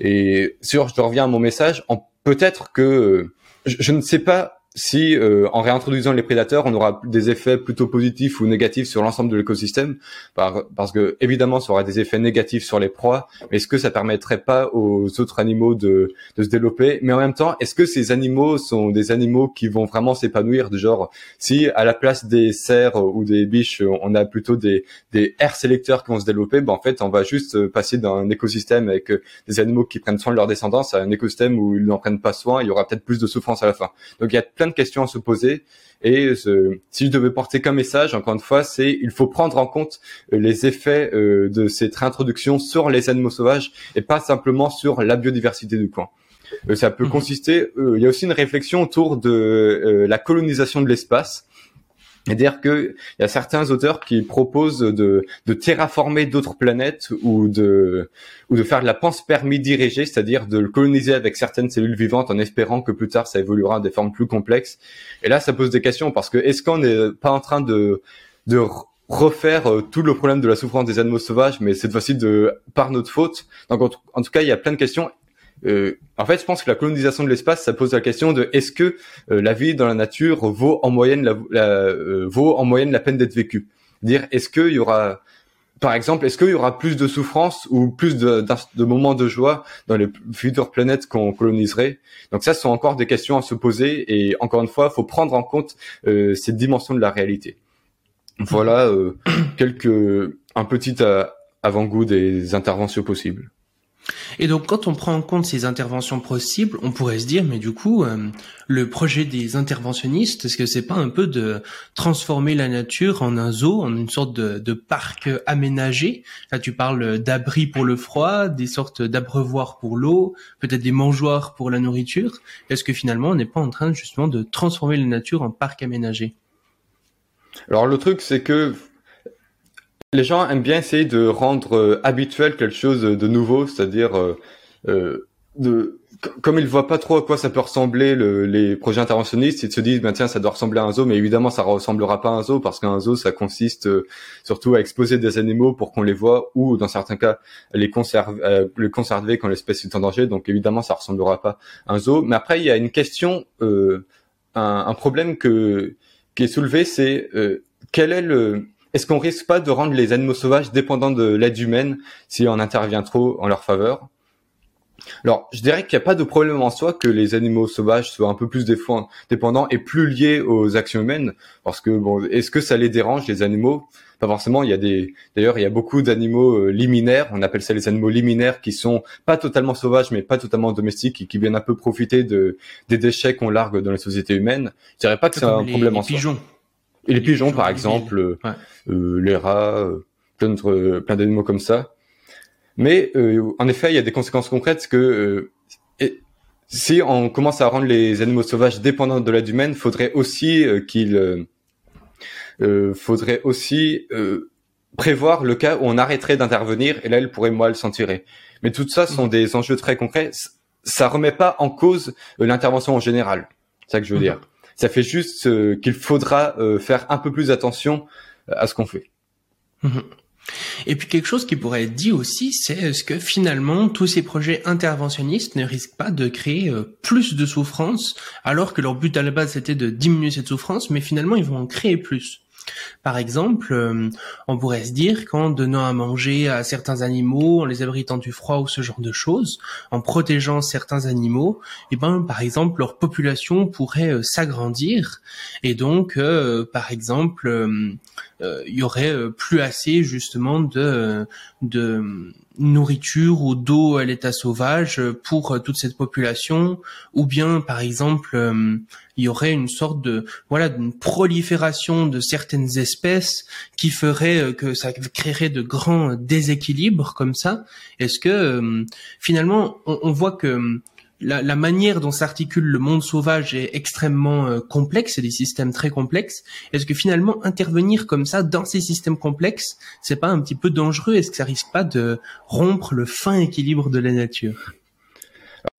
Et sur, je reviens à mon message, en peut-être que je, ne sais pas si euh, en réintroduisant les prédateurs, on aura des effets plutôt positifs ou négatifs sur l'ensemble de l'écosystème, parce que évidemment, ça aura des effets négatifs sur les proies, mais est-ce que ça permettrait pas aux autres animaux de, de se développer? Mais en même temps, est-ce que ces animaux sont des animaux qui vont vraiment s'épanouir? De genre si à la place des cerfs ou des biches, on a plutôt des des air sélecteurs qui vont se développer, ben en fait, on va juste passer d'un écosystème avec des animaux qui prennent soin de leur descendance à un écosystème où ils n'en prennent pas soin, il y aura peut-être plus de souffrance à la fin. Donc il y a de questions à se poser. Et si je devais porter comme message, encore une fois, c'est il faut prendre en compte euh, les effets euh, de cette réintroduction sur les animaux sauvages et pas simplement sur la biodiversité du coin. Euh, ça peut mhm. consister. il y a aussi une réflexion autour de la colonisation de l'espace. C'est-à-dire qu'il y a certains auteurs qui proposent de, de terraformer d'autres planètes ou de, ou de faire de la panspermie dirigée, c'est-à-dire de le coloniser avec certaines cellules vivantes en espérant que plus tard ça évoluera à des formes plus complexes. Et là, ça pose des questions parce que est-ce qu'on n'est pas en train de, de refaire euh, tout le problème de la souffrance des animaux sauvages, mais cette fois-ci de par notre faute? Donc en, tout cas, il y a plein de questions. Euh, en fait, je pense que la colonisation de l'espace, ça pose la question de est-ce que euh, la vie dans la nature vaut en moyenne la, euh, vaut en moyenne la peine d'être vécue? Dire est-ce qu'il y aura, par exemple, est-ce qu'il y aura plus de souffrance ou plus de, de, moments de joie dans les futures planètes qu'on coloniserait? Donc ça, ce sont encore des questions à se poser et encore une fois, il faut prendre en compte cette dimension de la réalité. Voilà quelques un petit avant-goût des interventions possibles. Et donc, quand on prend en compte ces interventions possibles, on pourrait se dire, mais du coup, euh, le projet des interventionnistes, est-ce que c'est pas un peu de transformer la nature en un zoo, en une sorte de, parc aménagé? Là, tu parles d'abris pour le froid, des sortes d'abreuvoirs pour l'eau, peut-être des mangeoires pour la nourriture. Est-ce que finalement, on n'est pas en train justement de transformer la nature en parc aménagé? Alors, le truc, c'est que les gens aiment bien essayer de rendre euh, habituel quelque chose de nouveau, c'est-à-dire euh, euh, de comme ils voient pas trop à quoi ça peut ressembler les projets interventionnistes, ils se disent ben tiens ça doit ressembler à un zoo, mais évidemment ça ressemblera pas à un zoo parce qu'un zoo ça consiste surtout à exposer des animaux pour qu'on les voit ou dans certains cas les conserver, les conserver quand l'espèce est en danger. Donc évidemment ça ressemblera pas à un zoo. Mais après il y a une question, un, un, problème que qui est soulevé, c'est quel est le est-ce qu'on risque pas de rendre les animaux sauvages dépendants de l'aide humaine si on intervient trop en leur faveur? Alors, je dirais qu'il n'y a pas de problème en soi que les animaux sauvages soient un peu plus dépendants et plus liés aux actions humaines, parce que bon, est-ce que ça les dérange les animaux? Pas forcément. Il y a des, d'ailleurs, il y a beaucoup d'animaux euh, liminaires. On appelle ça les animaux liminaires qui sont pas totalement sauvages, mais pas totalement domestiques et qui viennent un peu profiter de des déchets qu'on largue dans les sociétés humaines. Je dirais pas que c'est un problème en soi. Et les, pigeons, par exemple, euh, les rats, euh, plein, plein d'animaux comme ça. Mais en effet, il y a des conséquences concrètes que si on commence à rendre les animaux sauvages dépendants de l'aide humaine, faudrait aussi qu'il faudrait aussi prévoir le cas où on arrêterait d'intervenir et là, il pourrait mal s'en tirer. Mais tout ça sont mmh. des enjeux très concrets. Ça remet pas en cause l'intervention en général. C'est ça que je veux mmh. dire. Ça fait juste euh, qu'il faudra euh, faire un peu plus attention euh, à ce qu'on fait. Mhm. Et puis quelque chose qui pourrait être dit aussi, c'est est-ce que finalement tous ces projets interventionnistes ne risquent pas de créer plus de souffrance alors que leur but à la base c'était de diminuer cette souffrance, mais finalement ils vont en créer plus? Par exemple, euh, on pourrait se dire qu'en donnant à manger à certains animaux, en les abritant du froid ou ce genre de choses, en protégeant certains animaux, eh ben, par exemple, leur population pourrait euh, s'agrandir. Et donc, euh, par exemple, il y aurait plus assez justement de, de nourriture ou d'eau à l'état sauvage pour toute cette population, ou bien, par exemple, il y aurait une sorte de voilà d'une prolifération de certaines espèces qui ferait euh, que ça créerait de grands déséquilibres comme ça. Est-ce que euh, finalement on, voit que euh, la, manière dont s'articule le monde sauvage est extrêmement complexe, c'est des systèmes très complexes. Est-ce que finalement intervenir comme ça dans ces systèmes complexes, c'est pas un petit peu dangereux? Est-ce que ça risque pas de rompre le fin équilibre de la nature?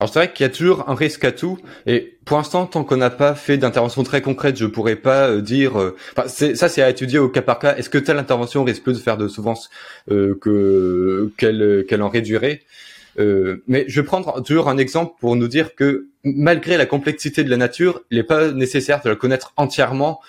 Alors c'est vrai qu'il y a toujours un risque à tout, et pour l'instant, tant qu'on n'a pas fait d'intervention très concrète, je pourrais pas euh, dire. Euh, ça, c'est à étudier au cas par cas. Est-ce que telle intervention risque plus de faire de souffrance euh, que qu'elle qu'elle en réduirait? Mais je vais prendre toujours un exemple pour nous dire que malgré la complexité de la nature, il n'est pas nécessaire de la connaître entièrement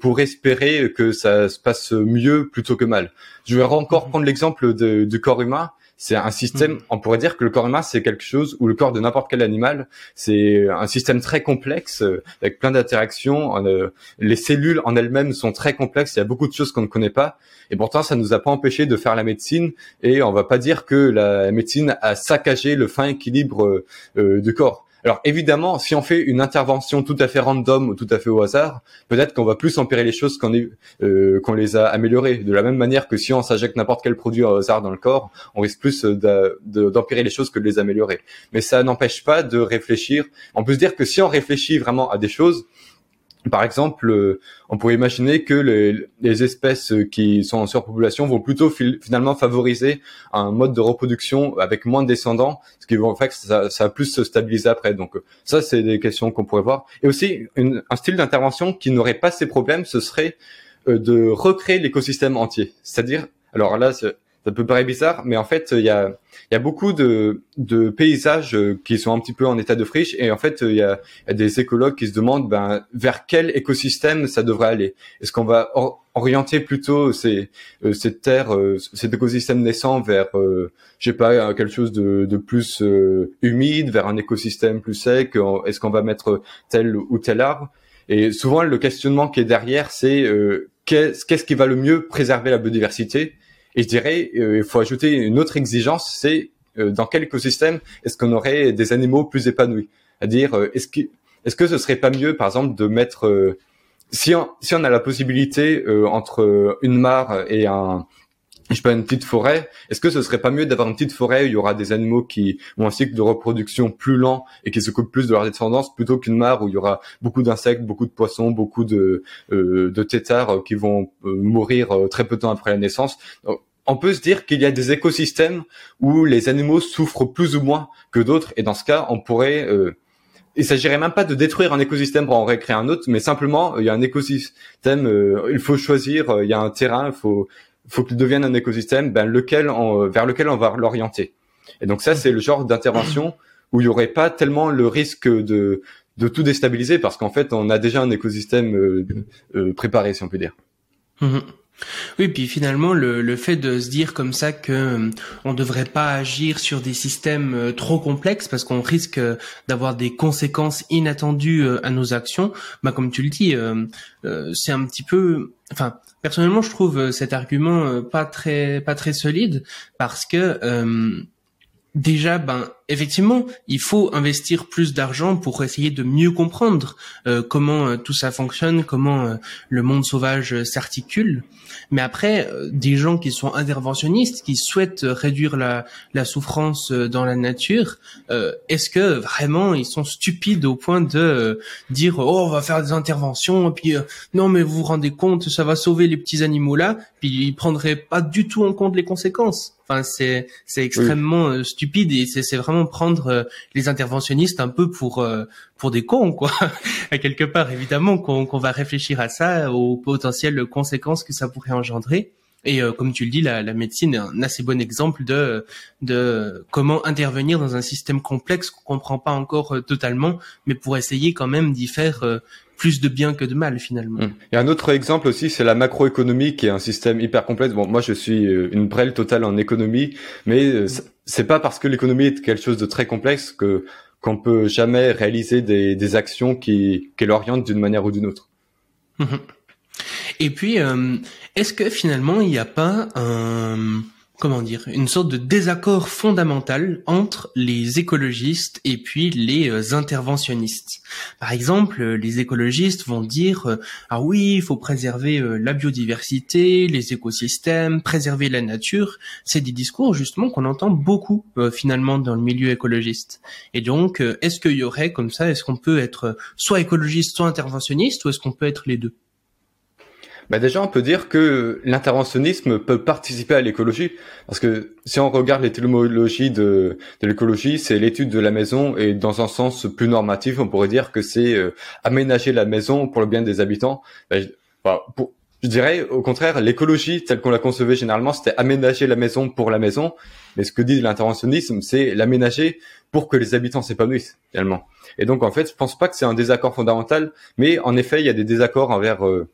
pour espérer que ça se passe mieux plutôt que mal. Je vais encore mmh. prendre l'exemple du corps humain. C'est un système, hmm. on pourrait dire que le corps humain, c'est quelque chose, ou le corps de n'importe quel animal, c'est un système très complexe, euh, avec plein d'interactions. Euh, les cellules en elles-mêmes sont très complexes, il y a beaucoup de choses qu'on ne connaît pas. Et pourtant, ça nous a pas empêché de faire la médecine. Et on va pas dire que la médecine a saccagé le fin équilibre euh, du corps. Alors évidemment, si on fait une intervention tout à fait random ou tout à fait au hasard, peut-être qu'on va plus empirer les choses qu'on euh, qu'on les a améliorées. De la même manière que si on s'injecte n'importe quel produit au hasard dans le corps, on risque plus d'empirer les choses que de les améliorer. Mais ça n'empêche pas de réfléchir. On peut se dire que si on réfléchit vraiment à des choses, par exemple, euh, on pourrait imaginer que les, espèces qui sont en surpopulation vont plutôt finalement favoriser un mode de reproduction avec moins de descendants, ce qui va faire que ça, ça va plus se stabiliser après. Donc ça, c'est des questions qu'on pourrait voir. Et aussi, un style d'intervention qui n'aurait pas ces problèmes, ce serait euh, de recréer l'écosystème entier. C'est-à-dire, alors là, ça peut paraître bizarre, mais en fait, il y a, y a beaucoup de, de paysages euh, qui sont un petit peu en état de friche, et en fait, il y a, y a des écologues qui se demandent ben, vers quel écosystème ça devrait aller. Est-ce qu'on va orienter plutôt ces, euh, cette euh, cet écosystème naissant vers, euh, je sais pas, quelque chose de, de plus humide, vers un écosystème plus sec Est-ce qu'on va mettre tel ou tel arbre? Et souvent, le questionnement qui est derrière, c'est qu'est-ce qui va le mieux préserver la biodiversité? Et je dirais, euh, il faut ajouter une autre exigence, c'est euh, dans quel écosystème est-ce qu'on aurait des animaux plus épanouis? C'est-à-dire, euh, est-ce que est-ce que ce serait pas mieux, par exemple, de mettre si on, si on a la possibilité entre une mare et un je sais pas une petite forêt, est-ce que ce serait pas mieux d'avoir une petite forêt où il y aura des animaux qui ont un cycle de reproduction plus lent et qui se coupent plus de leur descendance plutôt qu'une mare où il y aura beaucoup d'insectes, beaucoup de poissons, beaucoup de euh, de têtards qui vont mourir très peu de temps après la naissance? On peut se dire qu'il y a des écosystèmes où les animaux souffrent plus ou moins que d'autres, et dans ce cas, on pourrait euh, il s'agirait même pas de détruire un écosystème pour en recréer un autre, mais simplement il y a un écosystème, euh, il faut choisir, euh, il y a un terrain, il faut faut qu'il devienne un écosystème, ben lequel on, vers lequel on va l'orienter. Et donc ça c'est le genre d'intervention où il y aurait pas tellement le risque de de tout déstabiliser parce qu'en fait on a déjà un écosystème préparé si on peut dire. Mmh oui, puis finalement, le, le, fait de se dire comme ça que euh, on ne devrait pas agir sur des systèmes euh, trop complexes parce qu'on risque euh, d'avoir des conséquences inattendues à nos actions, bah comme tu le dis, c'est un petit peu, enfin, personnellement, je trouve cet argument pas très pas très solide parce que déjà, ben effectivement, il faut investir plus d'argent pour essayer de mieux comprendre euh, comment euh, tout ça fonctionne, comment euh, le monde sauvage s'articule. Mais après, des gens qui sont interventionnistes, qui souhaitent réduire la, la souffrance dans la nature, est-ce que vraiment ils sont stupides au point de dire oh on va faire des interventions et puis non mais vous vous rendez compte ça va sauver les petits animaux là, puis ils prendraient pas du tout en compte les conséquences. Enfin c'est c'est extrêmement stupide et c'est vraiment prendre euh, les interventionnistes un peu pour euh, pour des cons quoi. à quelque part évidemment qu'on va réfléchir à ça aux potentielles conséquences que ça pourrait engendrer. Et comme tu le dis, la, la, médecine est un assez bon exemple de de comment intervenir dans un système complexe qu'on comprend pas encore totalement, mais pour essayer quand même d'y faire plus de bien que de mal finalement. Hum. Et un autre exemple aussi, c'est la macroéconomie qui est un système hyper complexe. Bon, moi je suis euh, une brêle totale en économie, mais euh, c'est pas parce que l'économie est quelque chose de très complexe que qu'on peut jamais réaliser des, des actions qui, qui l'orientent d'une manière ou d'une autre. Et puis, euh, est-ce que finalement il n'y a pas un comment dire, une sorte de désaccord fondamental entre les écologistes et puis les euh, interventionnistes? Par exemple, euh, les écologistes vont dire euh, ah oui, il faut préserver la biodiversité, les écosystèmes, préserver la nature. C'est des discours justement qu'on entend beaucoup finalement dans le milieu écologiste. Et donc, est-ce qu'il y aurait comme ça, est-ce qu'on peut être soit écologiste, soit interventionniste, ou est-ce qu'on peut être les deux? Bah déjà, on peut dire que l'interventionnisme peut participer à l'écologie, parce que si on regarde l'étymologie de, de l'écologie, c'est l'étude de la maison, et dans un sens plus normatif, on pourrait dire que c'est euh, aménager la maison pour le bien des habitants. Bah, bah, pour, je dirais au contraire, l'écologie telle qu'on la concevait généralement, c'était aménager la maison pour la maison, mais ce que dit l'interventionnisme, c'est l'aménager pour que les habitants s'épanouissent également. Et donc en fait, je pense pas que c'est un désaccord fondamental, mais en effet, il y a des désaccords envers. Euh,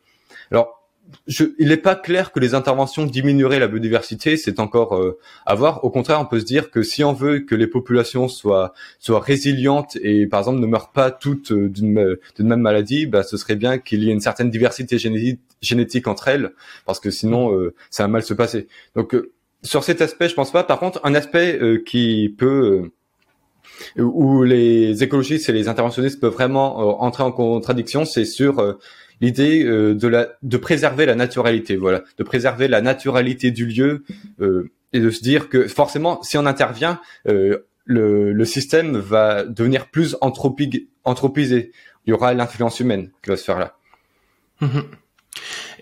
alors je, il n'est pas clair que les interventions diminueraient la biodiversité, c'est encore euh, à voir. Au contraire, on peut se dire que si on veut que les populations soient soient résilientes et par exemple ne meurent pas toutes euh, d'une même maladie, bah, ce serait bien qu'il y ait une certaine diversité génétique, entre elles, parce que sinon euh, ça va mal se passer. Donc sur cet aspect, je pense pas. Par contre, un aspect qui peut où les écologistes et les interventionnistes peuvent vraiment entrer en contradiction, c'est sur l'idée euh, de la de préserver la naturalité, voilà, de préserver la naturalité du lieu euh, et de se dire que forcément, si on intervient, euh, le, le système va devenir plus anthropisé. Il y aura l'influence humaine qui va se faire là. Mm-hmm.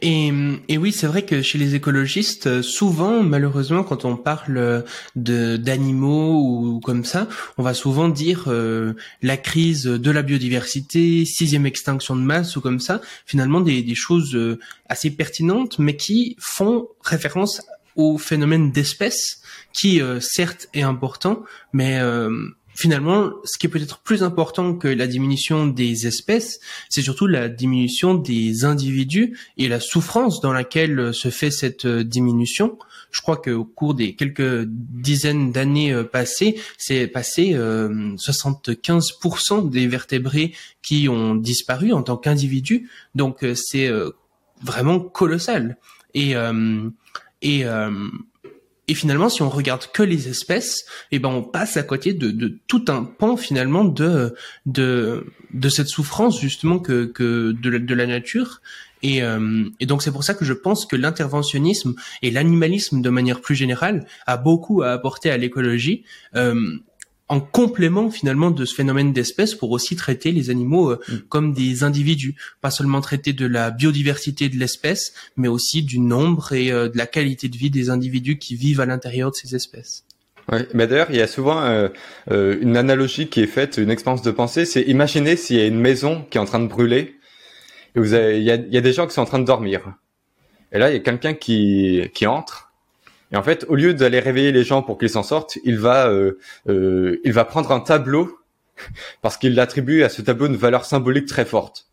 Et, oui, c'est vrai que chez les écologistes, souvent, malheureusement, quand on parle de d'animaux ou comme ça, on va souvent dire euh, la crise de la biodiversité, sixième extinction de masse ou comme ça. Finalement, des, choses euh, assez pertinentes, mais qui font référence au phénomène d'espèce, qui euh, certes est important, mais finalement, ce qui est peut-être plus important que la diminution des espèces, c'est surtout la diminution des individus et la souffrance dans laquelle se fait cette euh, diminution. Je crois qu'au cours des quelques dizaines d'années euh, passées, c'est passé 75% euh, des vertébrés qui ont disparu en tant qu'individus. Donc c'est vraiment colossal. Et et et finalement, si on regarde que les espèces, eh ben on passe à côté de, de tout un pan finalement de de de cette souffrance justement que que de la, de la nature. Et, euh, et donc c'est pour ça que je pense que l'interventionnisme et l'animalisme de manière plus générale a beaucoup à apporter à l'écologie. Euh, en complément finalement de ce phénomène d'espèce pour aussi traiter les animaux euh, mm. comme des individus, pas seulement traiter de la biodiversité de l'espèce, mais aussi du nombre et euh, de la qualité de vie des individus qui vivent à l'intérieur de ces espèces. Oui, mais d'ailleurs, il y a souvent euh, une analogie qui est faite, une expérience de pensée, c'est imaginer s'il y a une maison qui est en train de brûler, et vous avez, il, y a, il y a des gens qui sont en train de dormir. Et là, il y a quelqu'un qui, qui entre, et en fait, au lieu d'aller réveiller les gens pour qu'ils s'en sortent, il va, euh, euh, il va prendre un tableau parce qu'il attribue à ce tableau une valeur symbolique très forte.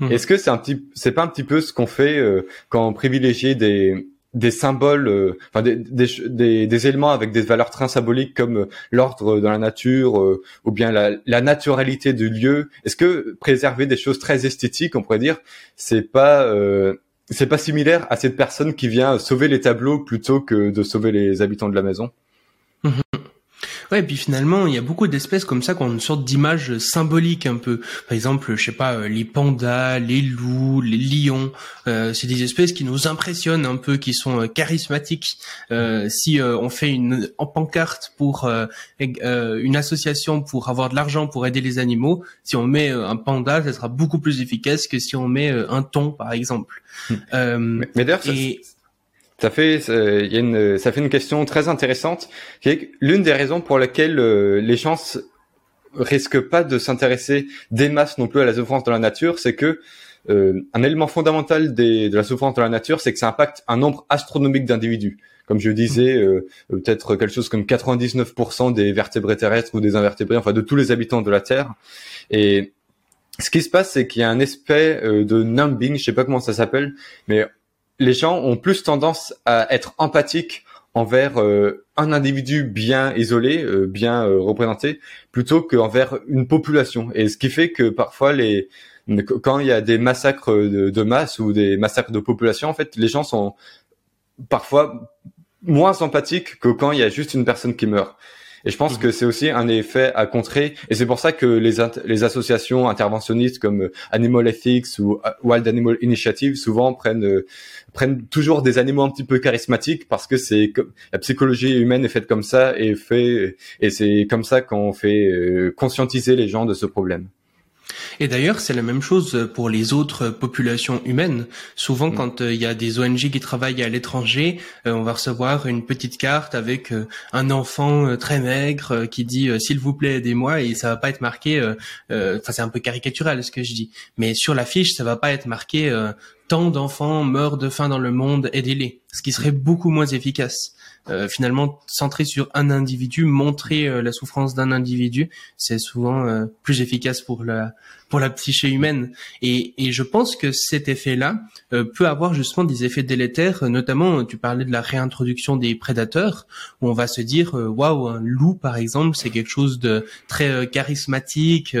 Hmm. Est-ce que c'est un petit, c'est pas un petit peu ce qu'on fait euh, quand on privilégie des des symboles, euh, enfin des, des, des, éléments avec des valeurs très symboliques comme l'ordre dans la nature ou bien la, la naturalité du lieu? Est-ce que préserver des choses très esthétiques, on pourrait dire, c'est pas c'est pas similaire à cette personne qui vient sauver les tableaux plutôt que de sauver les habitants de la maison? Mhm. Ouais, et puis finalement, il y a beaucoup d'espèces comme ça qui ont une sorte d'image symbolique un peu. Par exemple, je sais pas, euh, les pandas, les loups, les lions, euh, c'est des espèces qui nous impressionnent un peu, qui sont euh, charismatiques. Euh, si on fait une en pancarte pour une association pour avoir de l'argent pour aider les animaux, si on met un panda, ça sera beaucoup plus efficace que si on met un thon, par exemple. Hmm. mais, d'ailleurs, ça fait, il y a une, ça fait une question très intéressante, l'une des raisons pour lesquelles euh, les gens risquent pas de s'intéresser des masses non plus à la souffrance dans la nature, c'est que un élément fondamental de la souffrance de la nature, c'est que ça impacte un nombre astronomique d'individus. Comme je disais, peut-être quelque chose comme 99% des vertébrés terrestres ou des invertébrés, enfin de tous les habitants de la Terre. Et ce qui se passe, c'est qu'il y a un aspect de numbing, je sais pas comment ça s'appelle, mais les gens ont plus tendance à être empathiques envers euh, un individu bien isolé, euh, bien euh, représenté, plutôt qu'envers une population. Et ce qui fait que parfois les quand il y a des massacres de, de, masse ou des massacres de population, en fait, les gens sont parfois moins empathiques que quand il y a juste une personne qui meurt. Et je pense mhm. que c'est aussi un effet à contrer. Et c'est pour ça que les, les associations interventionnistes comme euh, Animal Ethics ou euh, Wild Animal Initiative souvent prennent euh, prennent toujours des animaux un petit peu charismatiques parce que c'est la psychologie humaine est faite comme ça et fait et c'est comme ça qu'on fait conscientiser les gens de ce problème. Et d'ailleurs, c'est la même chose pour les autres populations humaines. Souvent, mm. quand euh, il y a des ONG qui travaillent à l'étranger, euh, on va recevoir une petite carte avec euh, un enfant très maigre qui dit s'il vous plaît aidez-moi et ça va pas être marqué. Enfin, c'est un peu caricatural ce que je dis, mais sur la fiche, ça va pas être marqué tant d'enfants meurent de faim dans le monde, aidez-les, ce qui serait beaucoup moins efficace. Euh, finalement centré sur un individu, montrer euh, la souffrance d'un individu, c'est souvent euh, plus efficace pour la pour la psyché humaine. Et, et je pense que cet effet-là peut avoir justement des effets délétères, notamment tu parlais de la réintroduction des prédateurs, où on va se dire waouh un loup par exemple c'est quelque chose de très charismatique,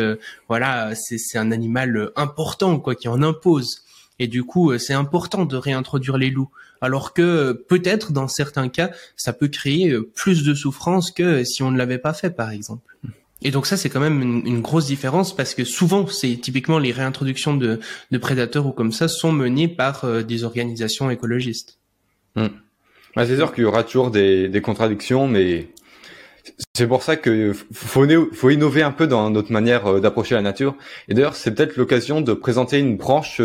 voilà c'est un animal important quoi qui en impose. Et du coup, c'est important de réintroduire les loups alors que peut-être dans certains cas, ça peut créer euh, plus de souffrance que si on ne l'avait pas fait, par exemple. Et donc ça, c'est quand même une, grosse différence parce que souvent, c'est typiquement les réintroductions de, prédateurs ou comme ça sont menées par euh, des organisations écologistes. Mmh. c'est sûr qu'il y aura toujours des, contradictions, mais c'est pour ça que faut, faut innover un peu dans notre manière euh, d'approcher la nature. Et d'ailleurs, c'est peut-être l'occasion de présenter une branche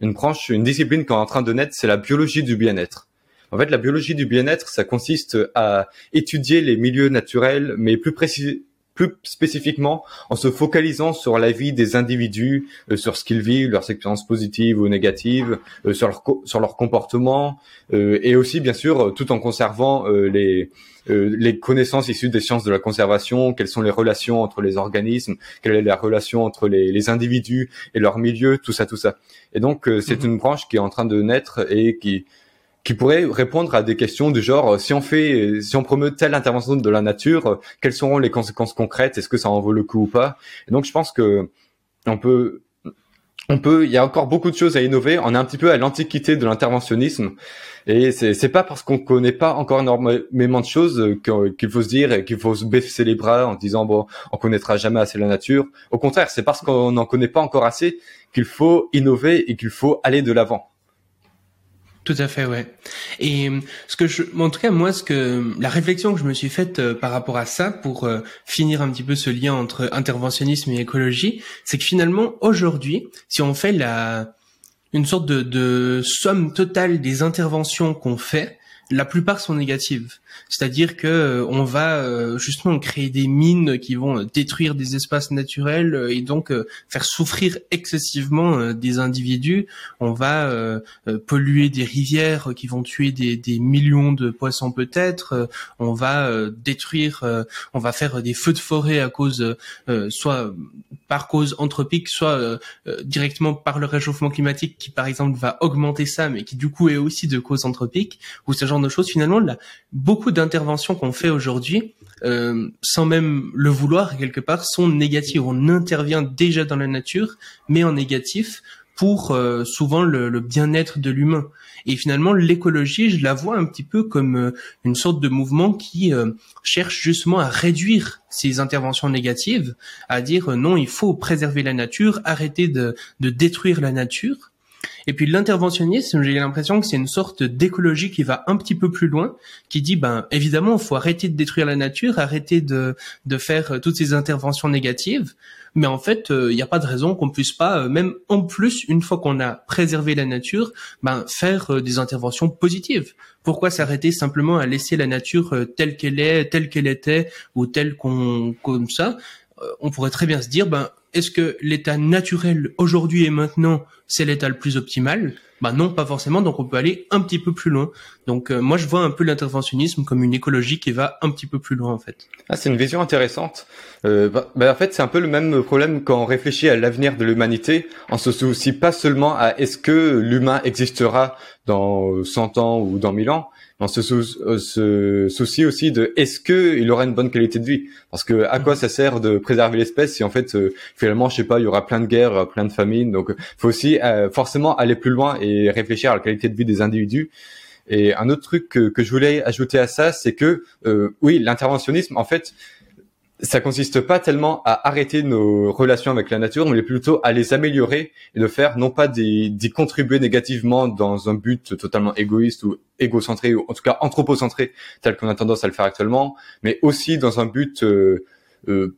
une branche, une discipline qu'on est en train de naître, c'est la biologie du bien-être. En fait, la biologie du bien-être, ça consiste à étudier les milieux naturels, mais plus précis, plus spécifiquement en se focalisant sur la vie des individus, euh, sur ce qu'ils vivent, leurs expériences positives ou négatives, euh, sur leur sur leur comportement, euh, et aussi bien sûr tout en conservant les les connaissances issues des sciences de la conservation, quelles sont les relations entre les organismes, quelle est la relation entre les, les individus et leur milieu, tout ça, tout ça. Et donc c'est mhm. une branche qui est en train de naître et qui qui pourrait répondre à des questions du genre euh, si on fait, euh, si on promeut telle intervention de la nature, euh, quelles seront les conséquences concrètes? Est-ce que ça en vaut le coup ou pas? Et donc je pense que on peut, on peut, il y a encore beaucoup de choses à innover. On est un petit peu à l'antiquité de l'interventionnisme, et c'est c'est pas parce qu'on connaît pas encore énormément de choses qu'il faut se dire qu'il faut se baisser les bras en disant bon, on connaîtra jamais assez la nature. Au contraire, c'est parce qu'on n'en connaît pas encore assez qu'il faut innover et qu'il faut aller de l'avant. Tout à fait, ouais. Et euh, ce que je, en tout cas, moi, ce que la réflexion que je me suis faite euh, par rapport à ça, pour euh, finir un petit peu ce lien entre interventionnisme et écologie, c'est que finalement, aujourd'hui, si on fait la une sorte de, de somme totale des interventions qu'on fait, la plupart sont négatives. C'est-à-dire que euh, on va euh, justement créer des mines qui vont détruire des espaces naturels euh, et donc faire souffrir excessivement des individus. On va polluer des rivières qui vont tuer des, des millions de poissons peut-être. On va détruire, on va faire des feux de forêt à cause soit par cause anthropique, soit directement par le réchauffement climatique qui par exemple va augmenter ça, mais qui du coup est aussi de cause anthropique ou ce genre de choses. Finalement, là, beaucoup d'interventions qu'on fait aujourd'hui, euh, sans même le vouloir quelque part, sont négatives. On intervient déjà dans la nature, mais en négatif pour euh, souvent le, bien-être de l'humain. Et finalement, l'écologie, je la vois un petit peu comme euh, une sorte de mouvement qui cherche justement à réduire ces interventions négatives, à dire non, il faut préserver la nature, arrêter de, de détruire la nature. Et puis l'interventionnisme, j'ai l'impression que c'est une sorte d'écologie qui va un petit peu plus loin, qui dit ben évidemment, il faut arrêter de détruire la nature, arrêter de de faire euh, toutes ces interventions négatives, mais en fait, euh, il n'y a pas de raison qu'on puisse pas, euh, même en plus, une fois qu'on a préservé la nature, ben faire des interventions positives. Pourquoi s'arrêter simplement à laisser la nature telle qu'elle est, telle qu'elle était, ou telle qu'on comme ça on pourrait très bien se dire, ben, est-ce que l'état naturel aujourd'hui et maintenant, c'est l'état le plus optimal? Bah non, pas forcément. Donc on peut aller un petit peu plus loin. Donc euh, moi je vois un peu l'interventionnisme comme une écologie qui va un petit peu plus loin en fait. Ah, c'est une vision intéressante. Euh, bah, bah, en fait c'est un peu le même problème quand on réfléchit à l'avenir de l'humanité. On se soucie pas seulement à est-ce que l'humain existera dans 100 ans ou dans 1000 ans, on se, euh, se soucie aussi de est-ce que il aura une bonne qualité de vie? Parce que à quoi ça sert de préserver l'espèce si en fait euh, finalement je sais pas il y aura plein de guerres plein de famines donc faut aussi euh, forcément aller plus loin et réfléchir à la qualité de vie des individus. Et un autre truc que, que je voulais ajouter à ça c'est que oui l'interventionnisme en fait ça consiste pas tellement à arrêter nos relations avec la nature, mais plutôt à les améliorer et de faire non pas d'y contribuer négativement dans un but totalement égoïste ou égocentré ou en tout cas anthropocentré tel qu'on a tendance à le faire actuellement, mais aussi dans un but euh, euh,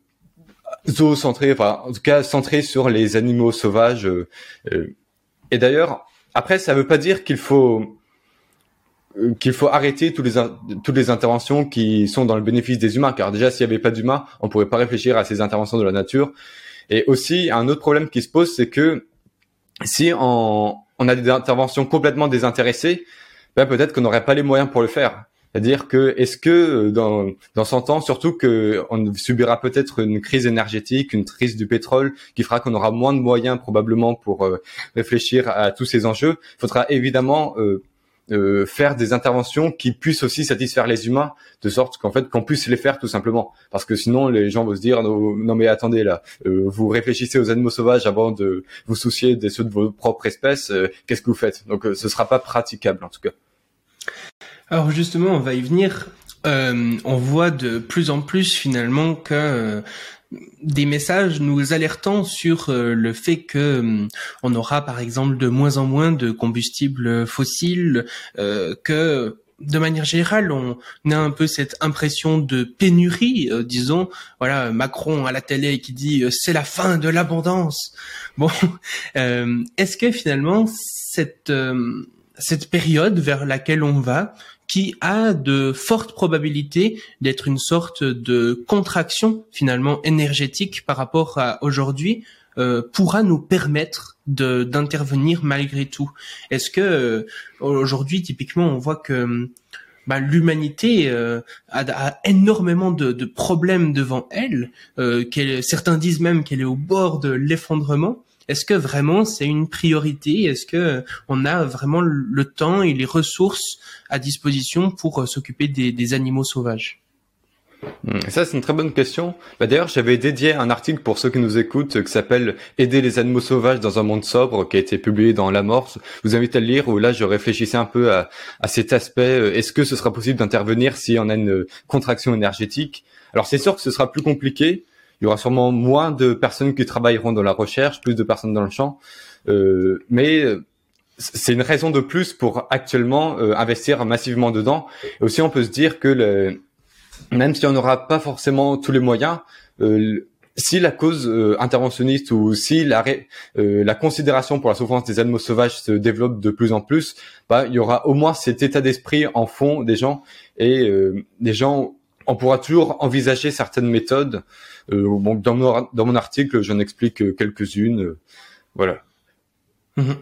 zoocentré, enfin en tout cas centré sur les animaux sauvages. Euh, euh. et d'ailleurs, après ça veut pas dire qu'il faut qu'il faut arrêter toutes les, toutes les interventions qui sont dans le bénéfice des humains, car déjà s'il n'y avait pas d'humains, on pourrait pas réfléchir à ces interventions de la nature. Et aussi, un autre problème qui se pose, c'est que si on, on, a des interventions complètement désintéressées, ben peut-être qu'on n'aurait pas les moyens pour le faire. C'est-à-dire que est-ce que euh, dans, dans 100 ans, surtout que on subira peut-être une crise énergétique, une crise du pétrole, qui fera qu'on aura moins de moyens probablement pour euh, réfléchir à tous ces enjeux, il faudra évidemment euh, euh, faire des interventions qui puissent aussi satisfaire les humains, de sorte qu'en fait qu'on puisse les faire tout simplement. Parce que sinon les gens vont se dire non, mais attendez là, euh, vous réfléchissez aux animaux sauvages avant de vous soucier des ceux de vos propres espèces, euh, qu'est-ce que vous faites? Donc ce sera pas praticable en tout cas. Alors justement, on va y venir. on voit de plus en plus finalement que des messages nous alertant sur euh, le fait que hum, on aura par exemple de moins en moins de combustibles fossiles, euh, que de manière générale, on a un peu cette impression de pénurie, euh, disons. Voilà, Macron à la télé qui dit c'est la fin de l'abondance. Bon, est-ce que finalement cette cette période vers laquelle on va, qui a de fortes probabilités d'être une sorte de contraction finalement énergétique par rapport à aujourd'hui, euh, pourra nous permettre de d'intervenir malgré tout. Est-ce que euh, aujourd'hui typiquement on voit que bah, l'humanité euh, a, énormément de, de, problèmes devant elle, euh, certains disent même qu'elle est au bord de l'effondrement. Est-ce que vraiment c'est une priorité? Est-ce que on a vraiment le temps et les ressources à disposition pour euh, s'occuper des, animaux sauvages? Hmm, ça, c'est une très bonne question. Bah, D'ailleurs, j'avais dédié un article pour ceux qui nous écoutent qui s'appelle Aider les animaux sauvages dans un monde sobre, qui a été publié dans l'amorce. Je vous invite à le lire, où là, je réfléchissais un peu à, cet aspect. Euh, est-ce que ce sera possible d'intervenir si on a une contraction énergétique? Alors, c'est sûr que ce sera plus compliqué, il y aura sûrement moins de personnes qui travailleront dans la recherche, plus de personnes dans le champ, euh, mais euh, c'est une raison de plus pour actuellement euh, investir massivement dedans. Et aussi, on peut se dire que le, même si on n'aura pas forcément tous les moyens, euh, si la cause euh, interventionniste ou si la, la considération pour la souffrance des animaux sauvages se développe de plus en plus, bah, il y aura au moins cet état d'esprit en fond des gens et des gens on pourra toujours envisager certaines méthodes. Euh, dans, mon, dans mon article, j'en explique quelques-unes. Euh, voilà. Mhm.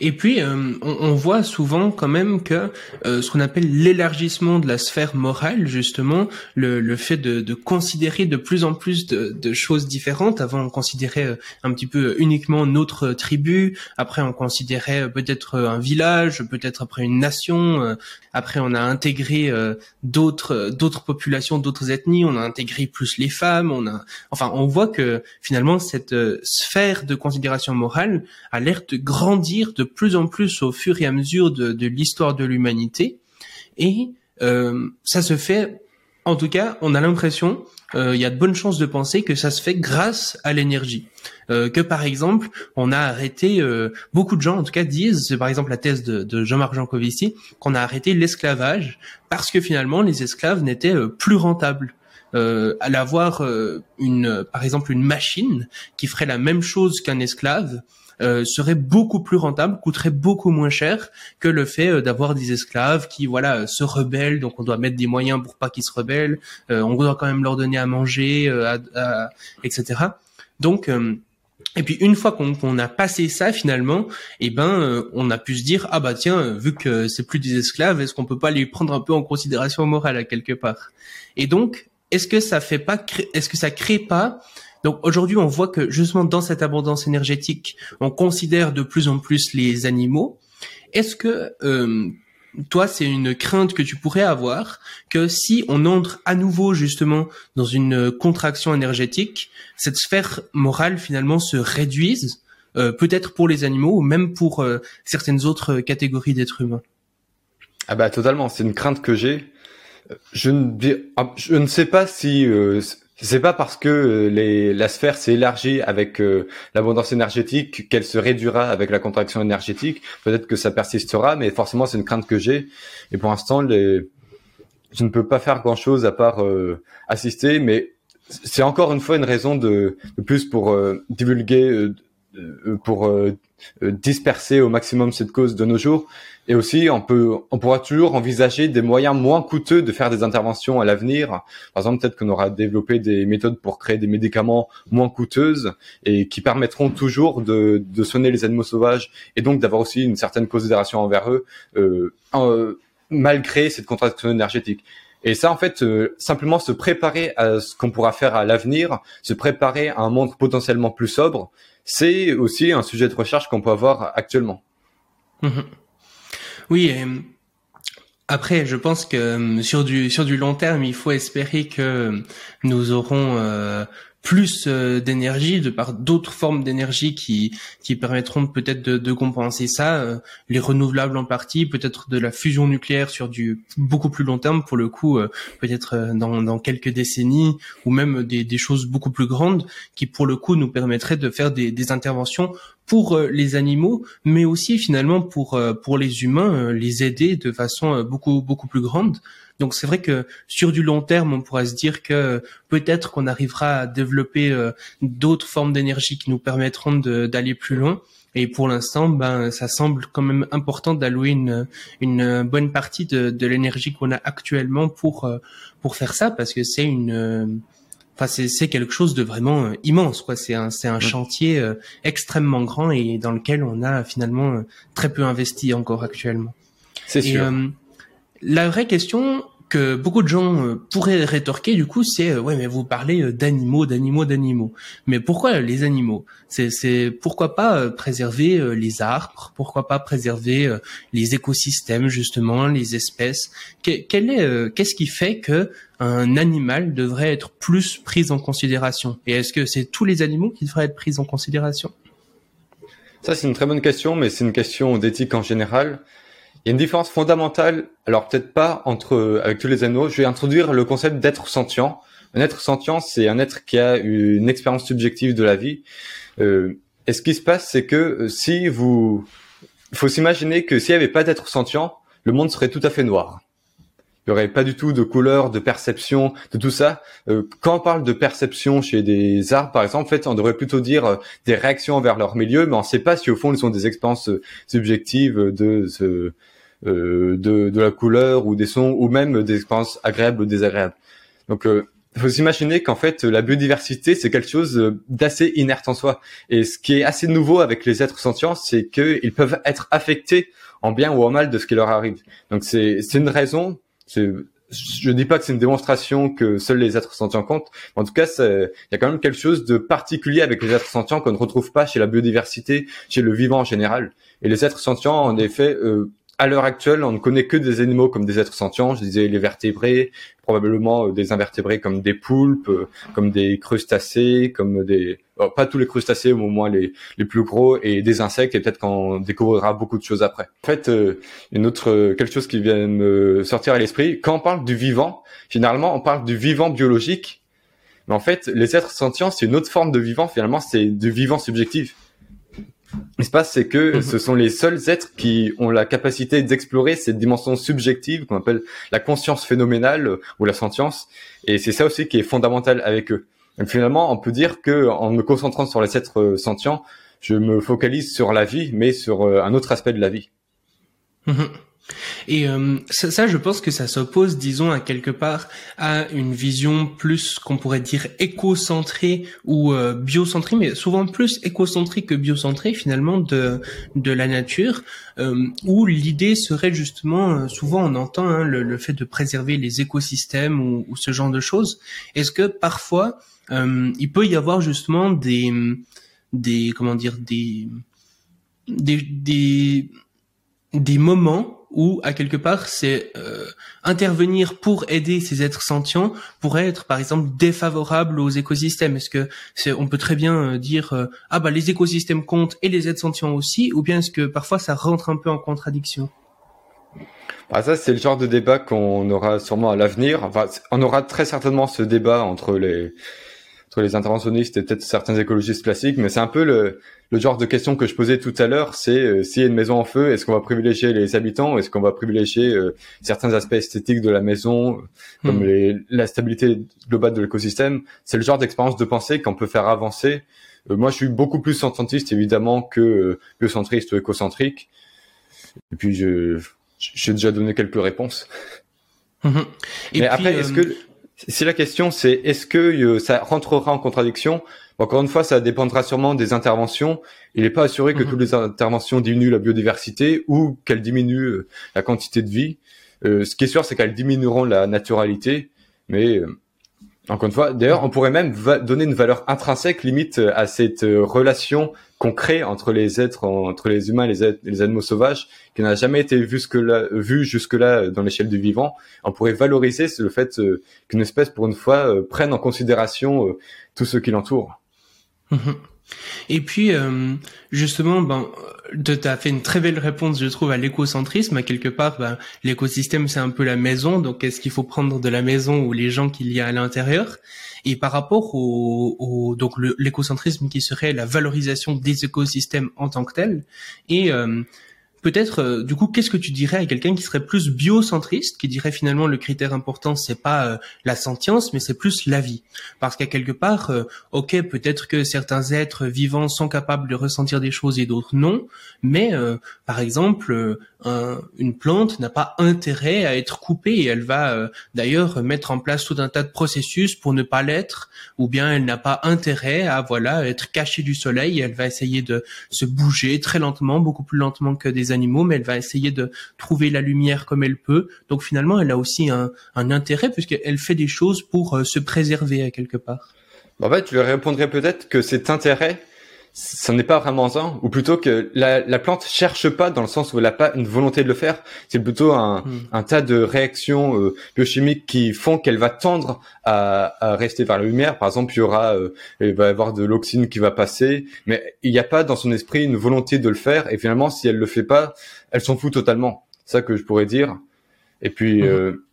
Et puis, euh, on, voit souvent quand même que euh, ce qu'on appelle l'élargissement de la sphère morale, justement, le, le fait de, de, considérer de plus en plus de, de, choses différentes. Avant, on considérait euh, un petit peu uniquement notre tribu. Après, on considérait peut-être un village, peut-être après une nation. après, on a intégré d'autres d'autres populations, d'autres ethnies. On a intégré plus les femmes. On a, enfin, on voit que finalement cette sphère de considération morale a l'air de grandir de plus en plus au fur et à mesure de, l'histoire de l'humanité. Et euh, ça se fait, en tout cas, on a l'impression, euh, il y a de bonnes chances de penser que ça se fait grâce à l'énergie. Euh, que par exemple, on a arrêté, beaucoup de gens en tout cas disent, c'est par exemple la thèse de, Jean-Marc Jancovici, qu'on a arrêté l'esclavage parce que finalement les esclaves n'étaient plus rentables. Euh, à avoir une, par exemple, une machine qui ferait la même chose qu'un esclave, euh, serait beaucoup plus rentable, coûterait beaucoup moins cher que le fait euh, d'avoir des esclaves qui voilà se rebellent. Donc on doit mettre des moyens pour pas qu'ils se rebellent. on doit quand même leur donner à manger, etc. Donc et puis une fois qu'on a passé ça finalement, eh ben on a pu se dire ah bah tiens vu que c'est plus des esclaves, est-ce qu'on peut pas les prendre un peu en considération morale à quelque part? Et donc est-ce que ça fait pas est-ce que ça crée pas donc aujourd'hui, on voit que justement dans cette abondance énergétique, on considère de plus en plus les animaux. Est-ce que euh, toi, c'est une crainte que tu pourrais avoir que si on entre à nouveau justement dans une contraction énergétique, cette sphère morale finalement se réduise, euh, peut-être pour les animaux ou même pour euh, certaines autres catégories d'êtres humains? Ah bah totalement, c'est une crainte que j'ai. Je ne, ah, je ne sais pas si c'est pas parce que euh, les, la sphère s'est élargie avec euh, l'abondance énergétique qu'elle se réduira avec la contraction énergétique. Peut-être que ça persistera, mais forcément c'est une crainte que j'ai. Et pour l'instant, je ne peux pas faire grand-chose à part euh, assister, mais c'est encore une fois une raison de, de plus pour divulguer, pour disperser au maximum cette cause de nos jours et aussi, on peut, on pourra toujours envisager des moyens moins coûteux de faire des interventions à l'avenir. Par exemple, peut-être qu'on aura développé des méthodes pour créer des médicaments moins coûteuses et qui permettront toujours de, de soigner les animaux sauvages et donc d'avoir aussi une certaine considération envers eux, euh, malgré cette contraction énergétique. Et ça, en fait, euh, simplement se préparer à ce qu'on pourra faire à l'avenir, se préparer à un monde potentiellement plus sobre, c'est aussi un sujet de recherche qu'on peut avoir actuellement. Mmh oui, après, je pense que euh, sur du sur du long terme, il faut espérer que nous aurons euh, plus euh, d'énergie de par d'autres formes d'énergie qui qui permettront peut-être de, de, compenser ça euh, les renouvelables en partie peut-être de la fusion nucléaire sur du beaucoup plus long terme pour le coup euh, peut-être dans, dans quelques décennies ou même des, des choses beaucoup plus grandes qui pour le coup nous permettraient de faire des, des interventions pour les animaux, mais aussi finalement pour pour les humains, les aider de façon beaucoup beaucoup plus grande. Donc c'est vrai que sur du long terme, on pourrait se dire que peut-être qu'on arrivera à développer euh, d'autres formes d'énergie qui nous permettront d'aller plus loin. Et pour l'instant, ben, ça semble quand même important d'allouer une, une bonne partie de, de l'énergie qu'on a actuellement pour euh, pour faire ça, parce que c'est une, enfin c'est quelque chose de vraiment euh, immense, quoi. C'est un c'est un chantier extrêmement grand et dans lequel on a finalement très peu investi encore actuellement. C'est sûr. La vraie question que beaucoup de gens euh, pourraient rétorquer du coup, c'est euh, ouais mais vous parlez euh, d'animaux, d'animaux, d'animaux. Mais pourquoi les animaux? C'est pourquoi pas préserver les arbres? Pourquoi pas préserver les écosystèmes justement, les espèces? Qu'est-ce qui fait que un animal devrait être plus pris en considération? Et est-ce que c'est tous les animaux qui devraient être pris en considération? Ça c'est une très bonne question, mais c'est une question d'éthique en général. Il y a une différence fondamentale, alors peut-être pas entre avec tous les animaux. Je vais introduire le concept d'être sentient. Un être sentient, c'est un être qui a une expérience subjective de la vie. Euh, et ce qui se passe, c'est que euh, si vous, faut s'imaginer que s'il n'y avait pas d'être sentient, le monde serait tout à fait noir. Il n'y aurait pas du tout de couleur, de perception, de tout ça. Euh, quand on parle de perception chez des arbres, par exemple, en fait, on devrait plutôt dire euh, des réactions envers leur milieu, mais on ne sait pas si au fond ils ont des expériences subjectives de ce, euh, de, de, la couleur ou des sons ou même des expériences agréables ou désagréables. Donc il euh, faut s'imaginer qu'en fait la biodiversité c'est quelque chose euh, d'assez inerte en soi. Et ce qui est assez nouveau avec les êtres sentients, c'est qu'ils peuvent être affectés en bien ou en mal de ce qui leur arrive. Donc c'est une raison. Je dis pas que c'est une démonstration que seuls les êtres sentients comptent. Mais en tout cas, il y a quand même quelque chose de particulier avec les êtres sentients qu'on ne retrouve pas chez la biodiversité, chez le vivant en général. Et les êtres sentients, en effet, euh, à l'heure actuelle, on ne connaît que des animaux comme des êtres sentients. Je disais les vertébrés, probablement euh, des invertébrés comme des poulpes, euh, comme des crustacés, comme des oh, pas tous les crustacés, mais au moins les, les plus gros, et des insectes. Et peut-être qu'on découvrira beaucoup de choses après. En fait, euh, une autre quelque chose qui vient me sortir à l'esprit. Quand on parle du vivant, finalement, on parle du vivant biologique. Mais en fait, les êtres sentients, c'est une autre forme de vivant. Finalement, c'est du vivant subjectif ce qui se passe, c'est que mhm. ce sont les seuls êtres qui ont la capacité d'explorer cette dimension subjective qu'on appelle la conscience phénoménale ou la sentience. Et c'est ça aussi qui est fondamental avec eux. finalement, on peut dire que en me concentrant sur les êtres sentients, je me focalise sur la vie, mais sur un autre aspect de la vie. Et euh, ça, ça, je pense que ça s'oppose, disons, à quelque part à une vision plus qu'on pourrait dire écocentrée ou euh, biocentrée, mais souvent plus écocentrée que biocentrée finalement de de la nature, euh, où l'idée serait justement, euh, souvent on entend hein, le, le, fait de préserver les écosystèmes ou, ou ce genre de choses. Est-ce que parfois euh, il peut y avoir justement des des comment dire des des, des des moments où à quelque part c'est euh, intervenir pour aider ces êtres sentients pourrait être par exemple défavorable aux écosystèmes. Est-ce que c'est on peut très bien euh, dire euh, ah bah les écosystèmes comptent et les êtres sentients aussi ou bien est-ce que parfois ça rentre un peu en contradiction? Bah ça c'est le genre de débat qu'on aura sûrement à l'avenir. Enfin on aura très certainement ce débat entre les entre les interventionnistes et peut-être certains écologistes classiques mais c'est un peu le le genre de question que je posais tout à l'heure, c'est euh, s'il y a une maison en feu, est-ce qu'on va privilégier les habitants, est-ce qu'on va privilégier euh, certains aspects esthétiques de la maison, comme hmm. les, la stabilité globale de l'écosystème? C'est le genre d'expérience de pensée qu'on peut faire avancer. Euh, moi, je suis beaucoup plus centriste évidemment que biocentriste ou écocentrique. Et puis, je j'ai déjà donné quelques réponses. Et Mais après, est-ce que si la question c'est est-ce que ça rentrera en contradiction encore une fois, ça dépendra sûrement des interventions. Il n'est pas assuré que mhm. toutes les interventions diminuent la biodiversité ou qu'elles diminuent euh, la quantité de vie. Euh, ce qui est sûr, c'est qu'elles diminueront la naturalité. Mais euh, encore une fois, d'ailleurs, on pourrait même donner une valeur intrinsèque limite à cette relation qu'on crée entre les êtres, entre les humains et les, animaux sauvages, qui n'a jamais été vu jusque-là, vu jusque-là dans l'échelle du vivant. On pourrait valoriser le fait qu'une espèce, pour une fois, prenne en considération tout ce qui l'entoure. Et puis, euh, justement, ben, tu as fait une très belle réponse, je trouve, à l'écocentrisme. Quelque part, ben, l'écosystème, c'est un peu la maison. Donc, est-ce qu'il faut prendre de la maison ou les gens qu'il y a à l'intérieur? Et par rapport au, au donc l'écocentrisme qui serait la valorisation des écosystèmes en tant que tel, et euh, peut-être euh, du coup qu'est-ce que tu dirais à quelqu'un qui serait plus biocentriste qui dirait finalement le critère important c'est pas euh, la sentience mais c'est plus la vie? Parce qu'à quelque part euh, ok peut-être que certains êtres vivants sont capables de ressentir des choses et d'autres non mais par exemple une plante n'a pas intérêt à être coupée et elle va d'ailleurs mettre en place tout un tas de processus pour ne pas l'être ou bien elle n'a pas intérêt à voilà être cachée du soleil elle va essayer de se bouger très lentement beaucoup plus lentement que des animaux, mais elle va essayer de trouver la lumière comme elle peut. Donc finalement, elle a aussi un, intérêt puisqu'elle fait des choses pour euh, se préserver à quelque part. En fait, je lui répondrais peut-être que cet intérêt, ce n'est pas vraiment ça, ou plutôt que la, la, plante cherche pas dans le sens où elle n'a pas une volonté de le faire. C'est plutôt un, hmm. un, tas de réactions euh, biochimiques qui font qu'elle va tendre à, à, rester vers la lumière. Par exemple, il y aura, euh, il va y avoir de l'oxyne qui va passer, mais il n'y a pas dans son esprit une volonté de le faire. Et finalement, si elle le fait pas, elle s'en fout totalement. C'est ça que je pourrais dire. Et puis, hmm. euh,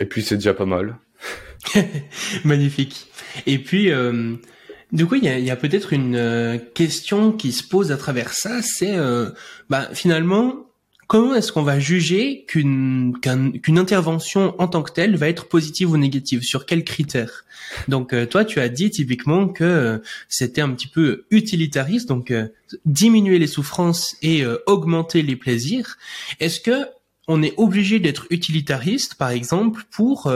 et puis c'est déjà pas mal. Magnifique. Et puis. Euh du coup, il y a, peut-être une euh, question qui se pose à travers ça, c'est euh, bah, finalement, comment est-ce qu'on va juger qu'une intervention en tant que telle va être positive ou négative? Sur quels critères? Donc, euh, toi, tu as dit typiquement que c'était un petit peu utilitariste, donc diminuer les souffrances et augmenter les plaisirs. Est-ce que on est obligé d'être utilitariste, par exemple, pour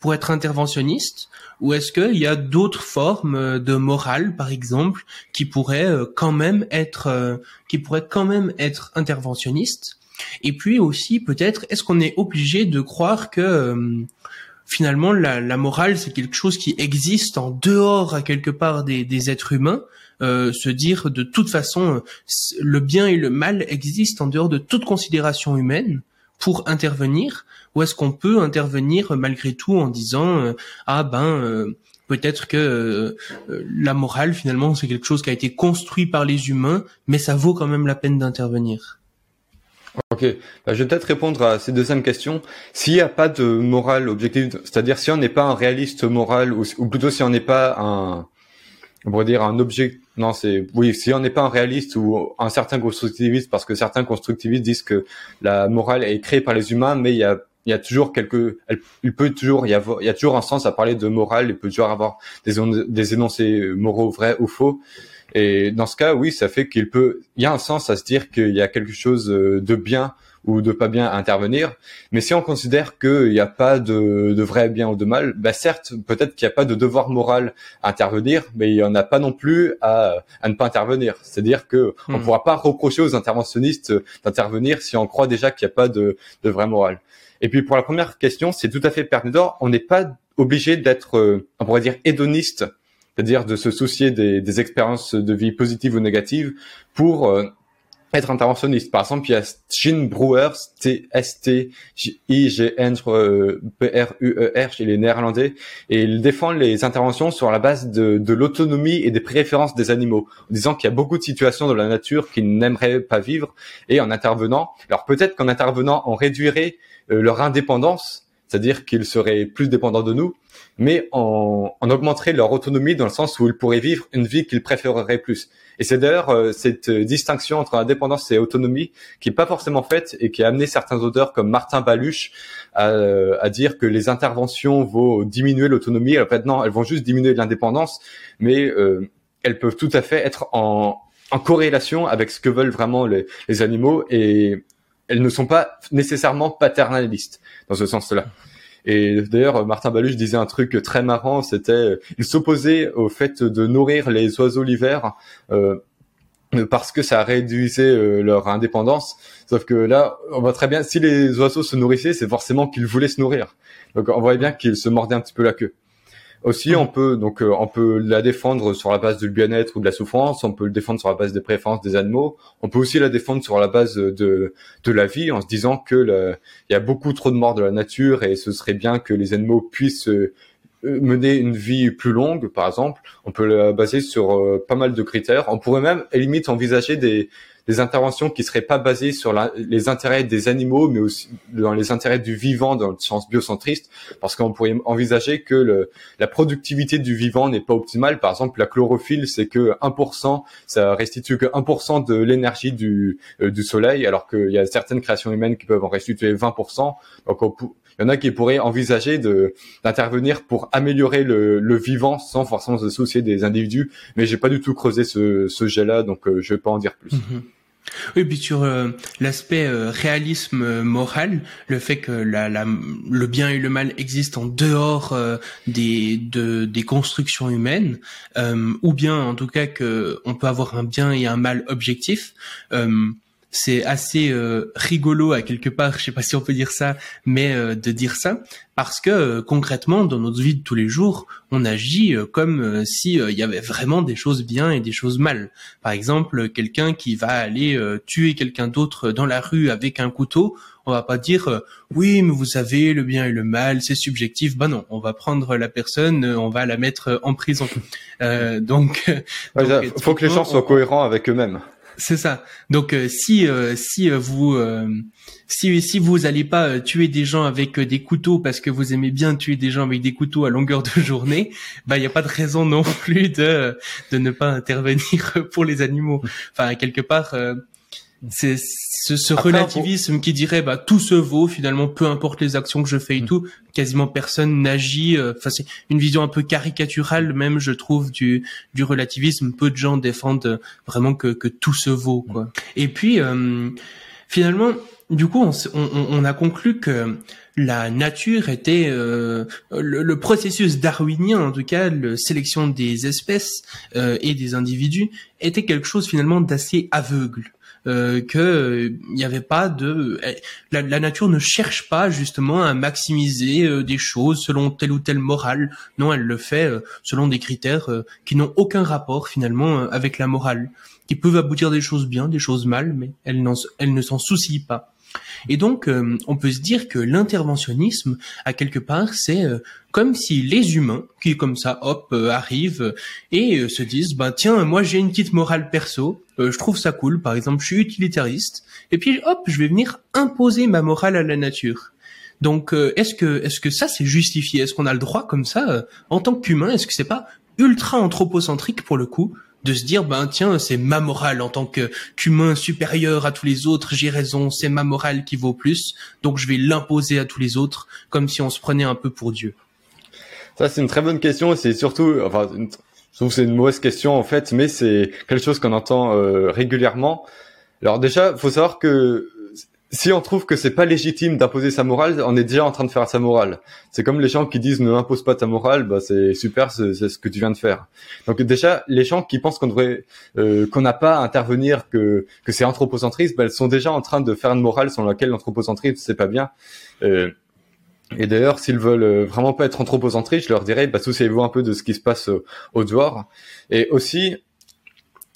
pour être interventionniste ou est-ce qu'il y a d'autres formes euh, de morale, par exemple, qui pourraient euh, quand même être, euh, qui pourraient quand même être interventionnistes? Et puis aussi, peut-être, est-ce qu'on est obligé de croire que finalement la, morale c'est quelque chose qui existe en dehors à quelque part des êtres humains euh, se dire de toute façon le bien et le mal existent en dehors de toute considération humaine pour intervenir ou est-ce qu'on peut intervenir malgré tout en disant euh, ah ben euh, peut-être que euh, la morale finalement c'est quelque chose qui a été construit par les humains mais ça vaut quand même la peine d'intervenir Ok, bah, je vais peut-être répondre à ces deuxièmes questions. S'il n'y a pas de morale objective, c'est-à-dire si on n'est pas un réaliste moral, ou plutôt si on n'est pas un, on pourrait dire un objet, non c'est, oui, si on n'est pas un réaliste ou un certain constructiviste, parce que certains constructivistes disent que la morale est créée par les humains, mais il y a il y a toujours quelques, il peut toujours y avoir, il y a toujours un sens à parler de morale, il peut toujours avoir des, des énoncés moraux vrais ou faux. Et dans ce cas, oui, ça fait qu'il peut, il y a un sens à se dire qu'il y a quelque chose de bien ou de pas bien intervenir. Mais si on considère qu'il n'y a pas de, de, vrai bien ou de mal, bah certes, peut-être qu'il n'y a pas de devoir moral à intervenir, mais il n'y en a pas non plus à, à ne pas intervenir. C'est-à-dire que on ne hmm. pourra pas reprocher aux interventionnistes d'intervenir si on croit déjà qu'il n'y a pas de, de vrai moral. Et puis pour la première question, c'est tout à fait pertinent. On n'est pas obligé d'être, euh, on pourrait dire, hédoniste, c'est-à-dire de se soucier des, des, expériences de vie positives ou négatives pour euh, être interventionniste. Par exemple, il y a Gene Brewer, T-S-T-I-G-N, P-R-U-E-R, il est néerlandais, et il défend les interventions sur la base de, de l'autonomie et des préférences des animaux, en disant qu'il y a beaucoup de situations dans la nature qu'ils n'aimeraient pas vivre, et en intervenant, alors peut-être qu'en intervenant, on réduirait euh, leur indépendance, c'est-à-dire qu'ils seraient plus dépendants de nous, mais on, on, augmenterait leur autonomie dans le sens où ils pourraient vivre une vie qu'ils préféreraient plus. Et c'est d'ailleurs euh, cette distinction entre indépendance et autonomie qui est pas forcément faite et qui a amené certains auteurs comme Martin Baluch à, euh, à dire que les interventions vont diminuer l'autonomie. Alors maintenant, elles vont juste diminuer l'indépendance, mais euh, elles peuvent tout à fait être en, en corrélation avec ce que veulent vraiment les, les animaux et elles ne sont pas nécessairement paternalistes dans ce sens-là. Et d'ailleurs, Martin Baluch disait un truc très marrant, c'était il s'opposait au fait de nourrir les oiseaux l'hiver euh, parce que ça réduisait euh, leur indépendance. Sauf que là, on voit très bien, si les oiseaux se nourrissaient, c'est forcément qu'ils voulaient se nourrir. Donc on voyait bien qu'ils se mordaient un petit peu la queue. Aussi, on peut donc euh, on peut la défendre sur la base du bien-être ou de la souffrance. On peut le défendre sur la base des préférences des animaux. On peut aussi la défendre sur la base de de la vie, en se disant que il y a beaucoup trop de morts de la nature et ce serait bien que les animaux puissent euh, mener une vie plus longue, par exemple. On peut la baser sur euh, pas mal de critères. On pourrait même, à limite, envisager des des interventions qui seraient pas basées sur les intérêts des animaux, mais aussi dans les intérêts du vivant dans le sens biocentriste, parce qu'on pourrait envisager que le, la productivité du vivant n'est pas optimale. Par exemple, la chlorophylle, c'est que 1%, ça restitue que 1% de l'énergie du, euh, du soleil, alors qu'il y a certaines créations humaines qui peuvent en restituer 20%. Donc, il y en a qui pourraient envisager de d'intervenir pour améliorer le, le, vivant sans forcément se soucier des individus. Mais j'ai pas du tout creusé ce, ce jet-là, donc euh, je vais pas en dire plus. Mm-hmm. Oui, puis sur euh, l'aspect euh, réalisme euh, moral, le fait que la, la, le bien et le mal existent en dehors des, de, des constructions humaines, ou bien en tout cas que on peut avoir un bien et un mal objectif c'est assez euh, rigolo à quelque part, je sais pas si on peut dire ça, mais euh, de dire ça parce que euh, concrètement dans notre vie de tous les jours, on agit comme si il y avait vraiment des choses bien et des choses mal. Par exemple, quelqu'un qui va aller tuer quelqu'un d'autre dans la rue avec un couteau, on va pas dire oui mais vous savez le bien et le mal c'est subjectif. Bah non on va prendre la personne on va la mettre en prison. Donc, il faut que les gens soient cohérents avec eux-mêmes c'est ça. Donc euh, si euh, si euh, vous si si vous allez pas tuer des gens avec des couteaux parce que vous aimez bien tuer des gens avec des couteaux à longueur de journée, bah il y a pas de raison non plus de de ne pas intervenir pour les animaux. Enfin quelque part c'est ce, ce relativisme qui dirait bah tout se vaut finalement peu importe les actions que je fais et mm. tout quasiment personne n'agit euh, enfin c'est une vision un peu caricaturale même je trouve du du relativisme peu de gens défendent euh, vraiment que que tout se vaut quoi mm. et puis euh, finalement du coup on, on, on, a conclu que la nature était le, le, processus darwinien en tout cas la sélection des espèces et des individus était quelque chose finalement d'assez aveugle euh, que il n'y avait pas de eh, la, la, nature ne cherche pas justement à maximiser euh, des choses selon telle ou telle morale. Non, elle le fait euh, selon des critères euh, qui n'ont aucun rapport finalement avec la morale, qui peuvent aboutir des choses bien, des choses mal, mais elle, elle ne s'en soucie pas. Et donc, euh, on peut se dire que l'interventionnisme, à quelque part, c'est euh, comme si les humains, qui comme ça, hop, euh, arrivent et se disent, bah tiens, moi j'ai une petite morale perso, je trouve ça cool, par exemple, je suis utilitariste, et puis hop, je vais venir imposer ma morale à la nature. Donc, est-ce que est-ce que ça c'est justifié? Est-ce qu'on a le droit comme ça, en tant qu'humain Est-ce que c'est pas ultra anthropocentrique pour le coup de se dire ben tiens c'est ma morale en tant que qu'humain supérieur à tous les autres j'ai raison c'est ma morale qui vaut plus donc je vais l'imposer à tous les autres comme si on se prenait un peu pour Dieu ça c'est une très bonne question c'est surtout enfin Je trouve que c'est une mauvaise question en fait, mais c'est quelque chose qu'on entend euh, régulièrement. Alors déjà, faut savoir que si on trouve que c'est pas légitime d'imposer sa morale, on est déjà en train de faire sa morale. C'est comme les gens qui disent ne impose pas ta morale, bah c'est super, c'est ce que tu viens de faire. Donc déjà, les gens qui pensent qu'on devrait, euh, qu'on n'a pas à intervenir, que que c'est anthropocentriste, bah, elles sont déjà en train de faire une morale sur laquelle l'anthropocentrisme c'est pas bien. Euh, et d'ailleurs, s'ils veulent euh, vraiment pas être anthropocentristes, je leur dirais, bah, souciez-vous un peu de ce qui se passe au dehors. Et aussi,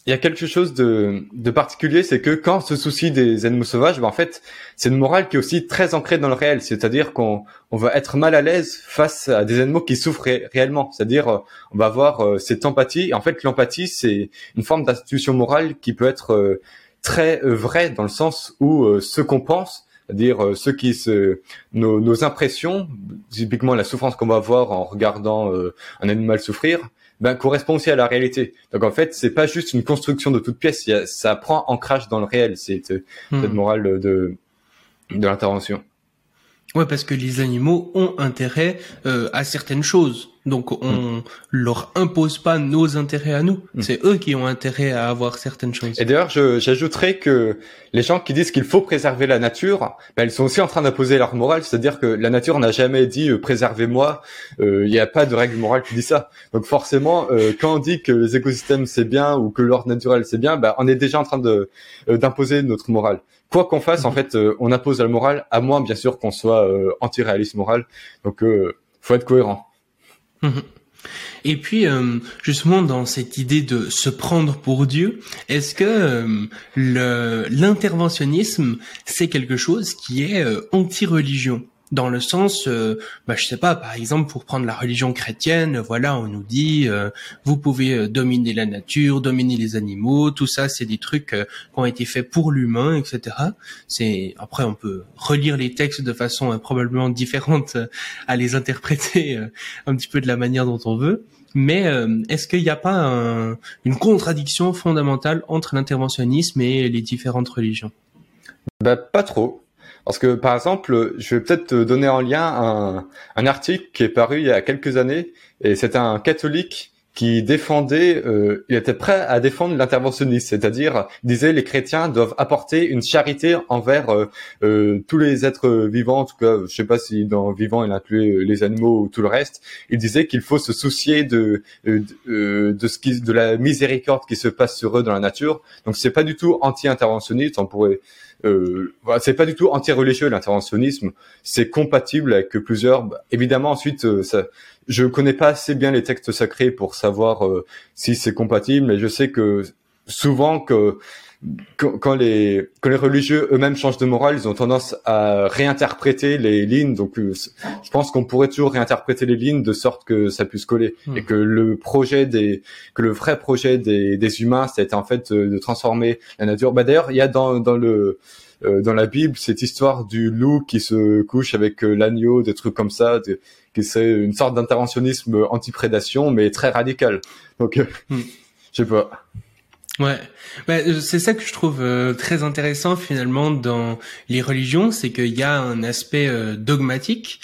il y a quelque chose de, de particulier, c'est que quand on se soucie des animaux sauvages, ben en fait, c'est une morale qui est aussi très ancrée dans le réel. C'est-à-dire qu'on on va être mal à l'aise face à des animaux qui souffrent réellement. C'est-à-dire, euh, on va avoir euh, cette empathie. En fait, l'empathie, c'est une forme d'institution morale qui peut être euh, très vraie dans le sens où ce qu'on pense, c'est-à-dire ce qui se, nos, nos impressions, typiquement la souffrance qu'on va avoir en regardant un animal souffrir, ben, correspond aussi à la réalité. Donc en fait, c'est pas juste une construction de toute pièce, ça prend ancrage dans le réel, c'est cette hmm. morale de, de l'intervention. Ouais, parce que les animaux ont intérêt euh, à certaines choses. Donc on mm. leur impose pas nos intérêts à nous. Mm. C'est eux qui ont intérêt à avoir certaines choses. Et d'ailleurs, j'ajouterais que les gens qui disent qu'il faut préserver la nature, ben, ils sont aussi en train d'imposer leur morale. C'est-à-dire que la nature n'a jamais dit euh, préservez-moi. Euh, il n'y a pas de règle morale qui dit ça. Donc forcément, euh, quand on dit que les écosystèmes c'est bien ou que l'ordre naturel c'est bien, ben, on est déjà en train de d'imposer notre morale quoi qu'on fasse, en mm-hmm. fait, on impose la morale, à moins bien sûr qu'on soit anti-réaliste moral. Donc, faut être cohérent. Et puis, euh, justement, dans cette idée de se prendre pour Dieu, est-ce que euh, l'interventionnisme, c'est quelque chose qui est euh, anti-religion? Dans le sens, euh, bah, je sais pas, par exemple, pour prendre la religion chrétienne, voilà, on nous dit, euh, vous pouvez euh, dominer la nature, dominer les animaux, tout ça, c'est des trucs euh, qui ont été faits pour l'humain, etc. C'est après, on peut relire les textes de façon probablement différente à les interpréter un petit peu de la manière dont on veut. Mais est-ce qu'il n'y a pas une contradiction fondamentale entre l'interventionnisme et les différentes religions? Bah, Pas trop. Parce que, par exemple, je vais peut-être te donner en lien un, un article qui est paru il y a quelques années, et c'est un catholique qui défendait, euh, il était prêt à défendre l'interventionnisme, c'est-à-dire disait les chrétiens doivent apporter une charité envers euh, euh, tous les êtres vivants, en tout cas, je sais pas si dans vivant il incluait les animaux ou tout le reste. Il disait qu'il faut se soucier de de, de ce qui, de la miséricorde qui se passe sur eux dans la nature. Donc c'est pas du tout anti-interventionniste, on pourrait euh, voilà, c'est pas du tout anti-religieux l'interventionnisme, c'est compatible avec plusieurs. Bah, évidemment, ensuite, euh, ça, je connais pas assez bien les textes sacrés pour savoir euh, si c'est compatible, mais je sais que souvent que quand, les quand les religieux eux-mêmes changent de morale, ils ont tendance à réinterpréter les lignes. Donc, euh, je pense qu'on pourrait toujours réinterpréter les lignes de sorte que ça puisse coller hmm. et que le projet des que le vrai projet des, des humains, c'était en fait de transformer la nature. Bah d'ailleurs, il y a dans dans le euh, dans la Bible cette histoire du loup qui se couche avec euh, l'agneau, des trucs comme ça, qui c'est une sorte d'interventionnisme anti-prédation, mais très radical. Donc, hmm. je sais pas. Ouais, bah, euh, c'est ça que je trouve euh, très intéressant finalement dans les religions, c'est qu'il y a un aspect euh, dogmatique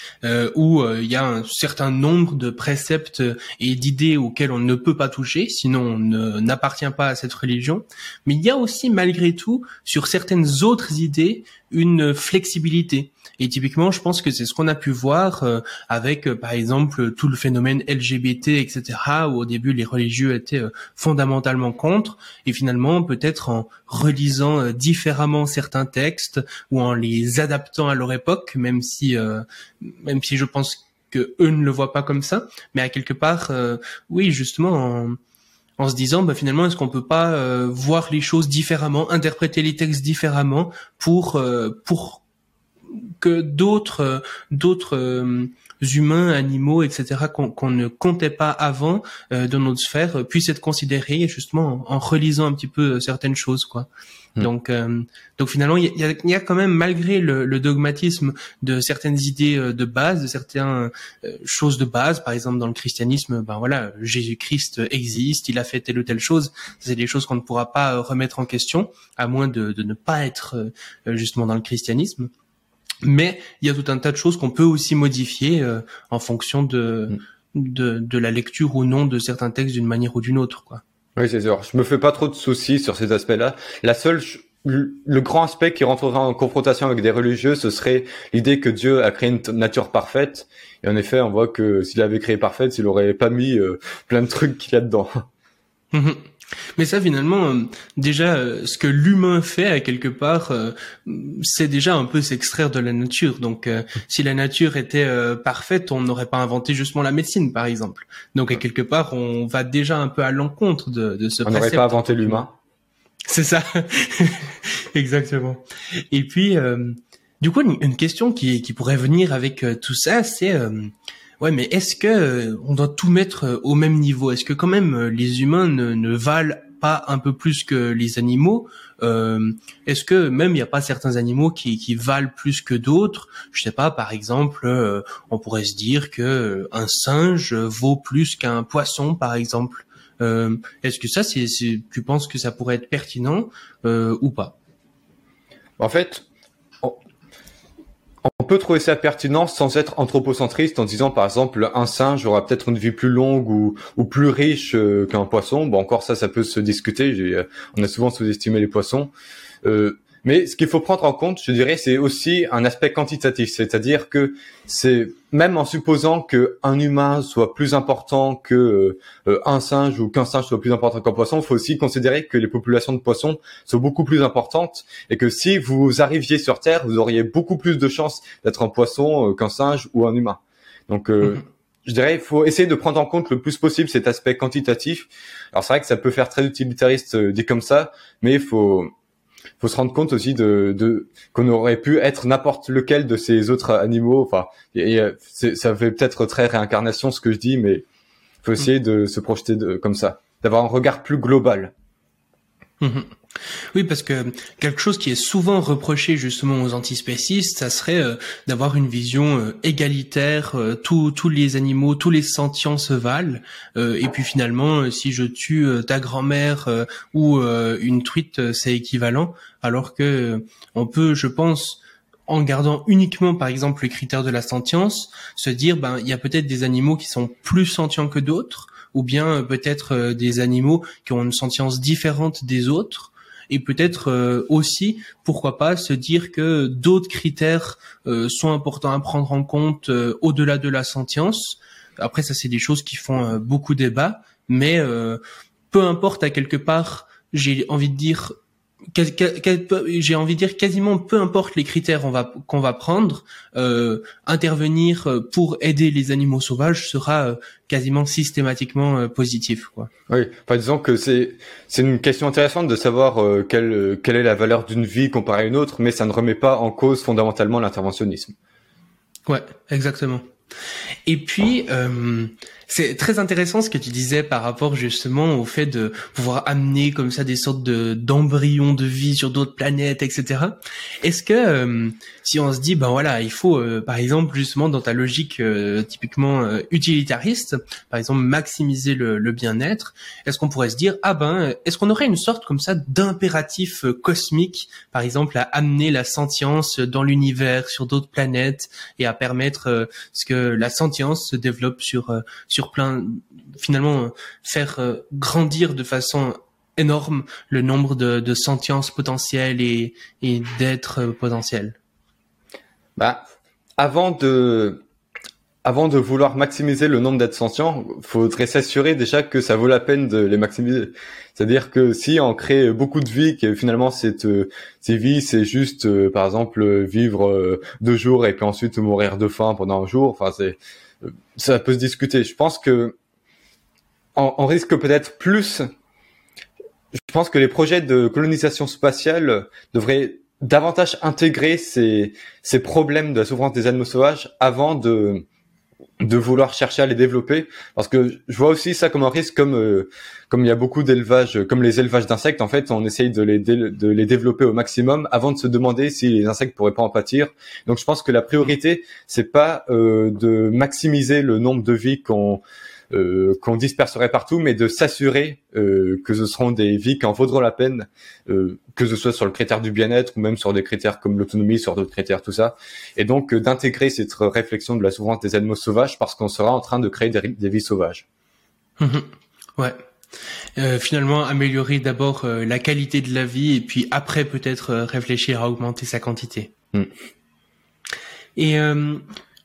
où il y a un certain nombre de préceptes et d'idées auxquels on ne peut pas toucher, sinon on n'appartient pas à cette religion. Mais il y a aussi malgré tout sur certaines autres idées une flexibilité. Et typiquement, je pense que c'est ce qu'on a pu voir euh, avec, euh, par exemple, tout le phénomène LGBT, etc., où au début les religieux étaient euh, fondamentalement contre, et finalement, peut-être en relisant différemment certains textes ou en les adaptant à leur époque, même si, même si je pense que eux ne le voient pas comme ça, mais à quelque part, oui, justement. En, en se disant bah, finalement est-ce qu'on peut pas voir les choses différemment, interpréter les textes différemment pour pour que d'autres d'autres euh, humains, animaux, etc. qu'on ne comptait pas avant euh, dans notre sphère euh, puissent être considérés justement en, relisant un petit peu certaines choses, quoi. Hmm. Donc, donc finalement, il y a, y a, quand même malgré le, le, dogmatisme de certaines idées de base, de certaines choses de base, par exemple dans le christianisme, ben voilà, Jésus-Christ existe, il a fait telle ou telle chose. C'est des choses qu'on ne pourra pas remettre en question, à moins de, de ne pas être justement dans le christianisme. Mais il y a tout un tas de choses qu'on peut aussi modifier euh, en fonction de, de, de la lecture ou non de certains textes d'une manière ou d'une autre, quoi. Oui, c'est sûr. Je me fais pas trop de soucis sur ces aspects-là. La seule, le grand aspect qui rentrerait en confrontation avec des religieux, ce serait l'idée que Dieu a créé une nature parfaite. Et en effet, on voit que s'il avait créé parfaite, il aurait pas mis euh, plein de trucs qu'il y a dedans. Mais ça, finalement, euh, déjà, euh, ce que l'humain fait, à quelque part, c'est déjà un peu s'extraire de la nature. Donc, si la nature était parfaite, on n'aurait pas inventé justement la médecine, par exemple. Donc, à quelque part, on va déjà un peu à l'encontre de, de ce On n'aurait pas inventé l'humain. C'est ça, exactement. Et puis, euh, du coup, une, question qui, qui, pourrait venir avec euh, tout ça, c'est euh, ouais, mais est-ce que on doit tout mettre au même niveau? Est-ce que quand même les humains ne, ne, valent pas un peu plus que les animaux? Est-ce que même il n'y a pas certains animaux qui, qui valent plus que d'autres? Je sais pas, par exemple, on pourrait se dire que un singe vaut plus qu'un poisson, par exemple. Euh, Est-ce que ça, c'est, tu penses que ça pourrait être pertinent euh, ou pas? En fait, on, peut trouver ça pertinent sans être anthropocentriste en disant par exemple un singe aura peut-être une vie plus longue ou, plus riche euh, qu'un poisson. Bon, encore ça, ça peut se discuter. Euh, on a souvent sous-estimé les poissons. Euh, mais ce qu'il faut prendre en compte, je dirais, c'est aussi un aspect quantitatif, c'est-à-dire que c'est même en supposant que un humain soit plus important que euh, un singe ou qu'un singe soit plus important qu'un poisson, il faut aussi considérer que les populations de poissons sont beaucoup plus importantes et que si vous arriviez sur Terre, vous auriez beaucoup plus de chances d'être un poisson euh, qu'un singe ou un humain. Donc euh, mhm. je dirais, il faut essayer de prendre en compte le plus possible cet aspect quantitatif. Alors c'est vrai que ça peut faire très utilitariste dit comme ça, mais il faut faut se rendre compte aussi de, de qu'on aurait pu être n'importe lequel de ces autres animaux. Enfin, et, ça fait peut-être très réincarnation ce que je dis, mais faut essayer de se projeter de, comme ça, d'avoir un regard plus global. Oui, parce que quelque chose qui est souvent reproché justement aux antispécistes, ça serait euh, d'avoir une vision euh, égalitaire, euh, tous tous les animaux, tous les sentients se valent, et puis finalement, si je tue ta grand-mère ou une truite, c'est équivalent, alors que on peut, je pense, en gardant uniquement par exemple les critères de la sentience, se dire ben il y a peut-être des animaux qui sont plus sentients que d'autres, ou bien peut-être des animaux qui ont une sentience différente des autres et peut-être euh, aussi, pourquoi pas, se dire que d'autres critères euh, sont importants à prendre en compte euh, au-delà de la sentience. Après, ça, c'est des choses qui font beaucoup débat, mais peu importe à quelque part, j'ai envie de dire j'ai envie de dire quasiment peu importe les critères qu'on va qu'on va prendre, euh, intervenir pour aider les animaux sauvages sera euh, quasiment systématiquement euh, positif quoi. Oui, enfin disons que c'est c'est une question intéressante de savoir euh, quelle quelle est la valeur d'une vie comparée à une autre, mais ça ne remet pas en cause fondamentalement l'interventionnisme. Ouais, exactement. Et puis euh, c'est très intéressant ce que tu disais par rapport justement au fait de pouvoir amener comme ça des sortes de d'embryons de vie sur d'autres planètes, etc. Est-ce que euh, si on se dit ben voilà, il faut euh, par exemple justement dans ta logique euh, typiquement utilitariste, par exemple maximiser le, le bien-être, est-ce qu'on pourrait se dire ah ben est-ce qu'on aurait une sorte comme ça d'impératif cosmique, par exemple à amener la sentience dans l'univers sur d'autres planètes et à permettre ce que la sentience se développe sur sur plein, finalement, faire euh, grandir de façon énorme le nombre de, de sentiences potentielles et, et d'êtres potentiels. Bah, avant de, avant de vouloir maximiser le nombre d'êtres sentients, faudrait s'assurer déjà que ça vaut la peine de les maximiser. C'est-à-dire que si on crée beaucoup de vies, que finalement cette ces vies c'est juste euh, par exemple vivre euh, deux jours et puis ensuite mourir de faim pendant un jour, enfin c'est ça peut se discuter. Je pense que on, risque peut-être plus. Je pense que les projets de colonisation spatiale devraient davantage intégrer ces, ces problèmes de la souffrance des animaux sauvages avant de de vouloir chercher à les développer parce que je vois aussi ça comme un risque comme euh, comme il y a beaucoup d'élevages comme les élevages d'insectes en fait on essaye de les de les développer au maximum avant de se demander si les insectes pourraient pas en pâtir. Donc je pense que la priorité c'est pas euh, de maximiser le nombre de vies qu'on qu'on disperserait partout, mais de s'assurer euh, que ce seront des vies qui en vaudront la peine, euh, que ce soit sur le critère du bien-être ou même sur des critères comme l'autonomie, sur d'autres critères, tout ça. Et donc d'intégrer cette réflexion de la souffrance des animaux sauvages parce qu'on sera en train de créer des, vies sauvages. Mhm. ouais. finalement, améliorer d'abord la qualité de la vie et puis après peut-être réfléchir à augmenter sa quantité. Mm. Et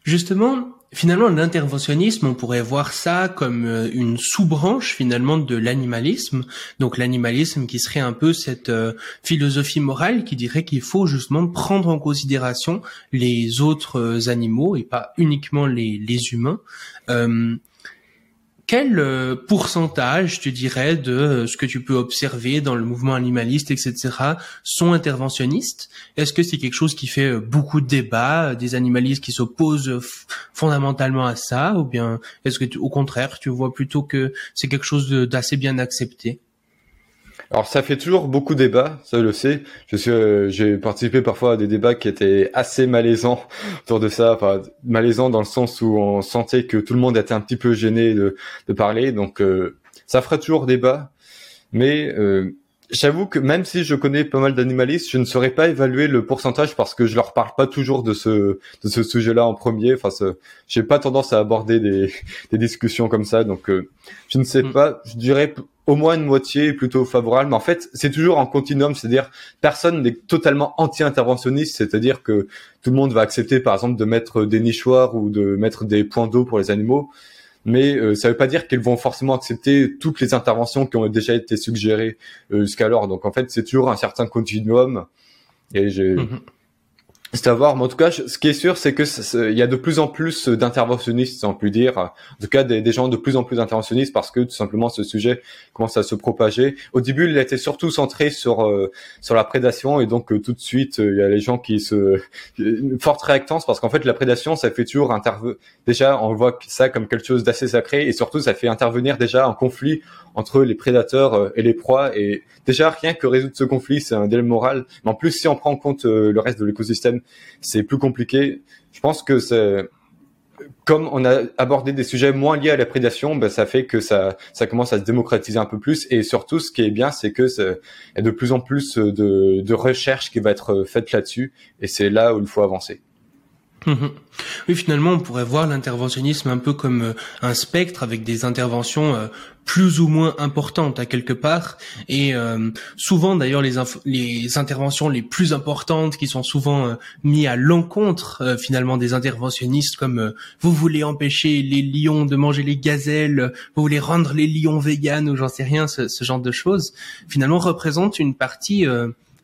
justement, Finalement, l'interventionnisme, on pourrait voir ça comme euh, une sous-branche finalement de l'animalisme. Donc l'animalisme qui serait un peu cette euh, philosophie morale qui dirait qu'il faut justement prendre en considération les autres euh, animaux et pas uniquement les, les humains quel euh, pourcentage, tu dirais, de euh, ce que tu peux observer dans le mouvement animaliste, etc., sont interventionnistes? Est-ce que c'est quelque chose qui fait euh, beaucoup de débats, des animalistes qui s'opposent fondamentalement à ça, ou bien est-ce que, au contraire, tu vois plutôt que c'est quelque chose d'assez bien accepté? Alors ça fait toujours beaucoup de débats, ça je le sais. Je suis, euh, j'ai participé parfois à des débats qui étaient assez malaisants autour de ça, enfin malaisants dans le sens où on sentait que tout le monde était un petit peu gêné de, de parler. Donc euh, ça fera toujours débat, mais euh, J'avoue que même si je connais pas mal d'animalistes, je ne saurais pas évaluer le pourcentage parce que je leur parle pas toujours de ce de ce sujet-là en premier. Enfin, j'ai pas tendance à aborder des, des discussions comme ça, donc je ne sais mm. pas. Je dirais au moins une moitié plutôt favorable. Mais en fait, c'est toujours en continuum, c'est-à-dire personne n'est totalement anti-interventionniste, c'est-à-dire que tout le monde va accepter, par exemple, de mettre des nichoirs ou de mettre des points d'eau pour les animaux. Mais euh, ça ne veut pas dire qu'ils vont forcément accepter toutes les interventions qui ont déjà été suggérées euh, jusqu'alors. Donc en fait, c'est toujours un certain continuum. Et j'ai. C'est à voir, mais en tout cas, ce qui est sûr, c'est que il y a de plus en plus d'interventionnistes, si on peut dire. En tout cas, des, gens de plus en plus interventionnistes parce que tout simplement ce sujet commence à se propager. Au début, il était surtout centré sur euh, sur la prédation et donc euh, tout de suite, euh, il y a les gens qui se une forte réactance parce qu'en fait, la prédation, ça fait toujours intervenir. Déjà, on voit ça comme quelque chose d'assez sacré et surtout, ça fait intervenir déjà un conflit entre les prédateurs et les proies. Et déjà, rien que résoudre ce conflit, c'est un dilemme moral. Mais en plus, si on prend en compte le reste de l'écosystème c'est plus compliqué. Je pense que c'est comme on a abordé des sujets moins liés à la prédation, ben ça fait que ça, commence à se démocratiser un peu plus. Et surtout, ce qui est bien, c'est que il y a de plus en plus de, de recherches qui va être faite là-dessus. Et c'est là où il faut avancer. Mhm. Oui, finalement, on pourrait voir l'interventionnisme un peu comme euh, un spectre avec des interventions euh, plus ou moins importantes à quelque part. Et euh, souvent, d'ailleurs, les, interventions les plus importantes qui sont souvent mises à l'encontre finalement des interventionnistes, comme vous voulez empêcher les lions de manger les gazelles, vous voulez rendre les lions véganes ou j'en sais rien, ce, ce, genre de choses, finalement représentent une partie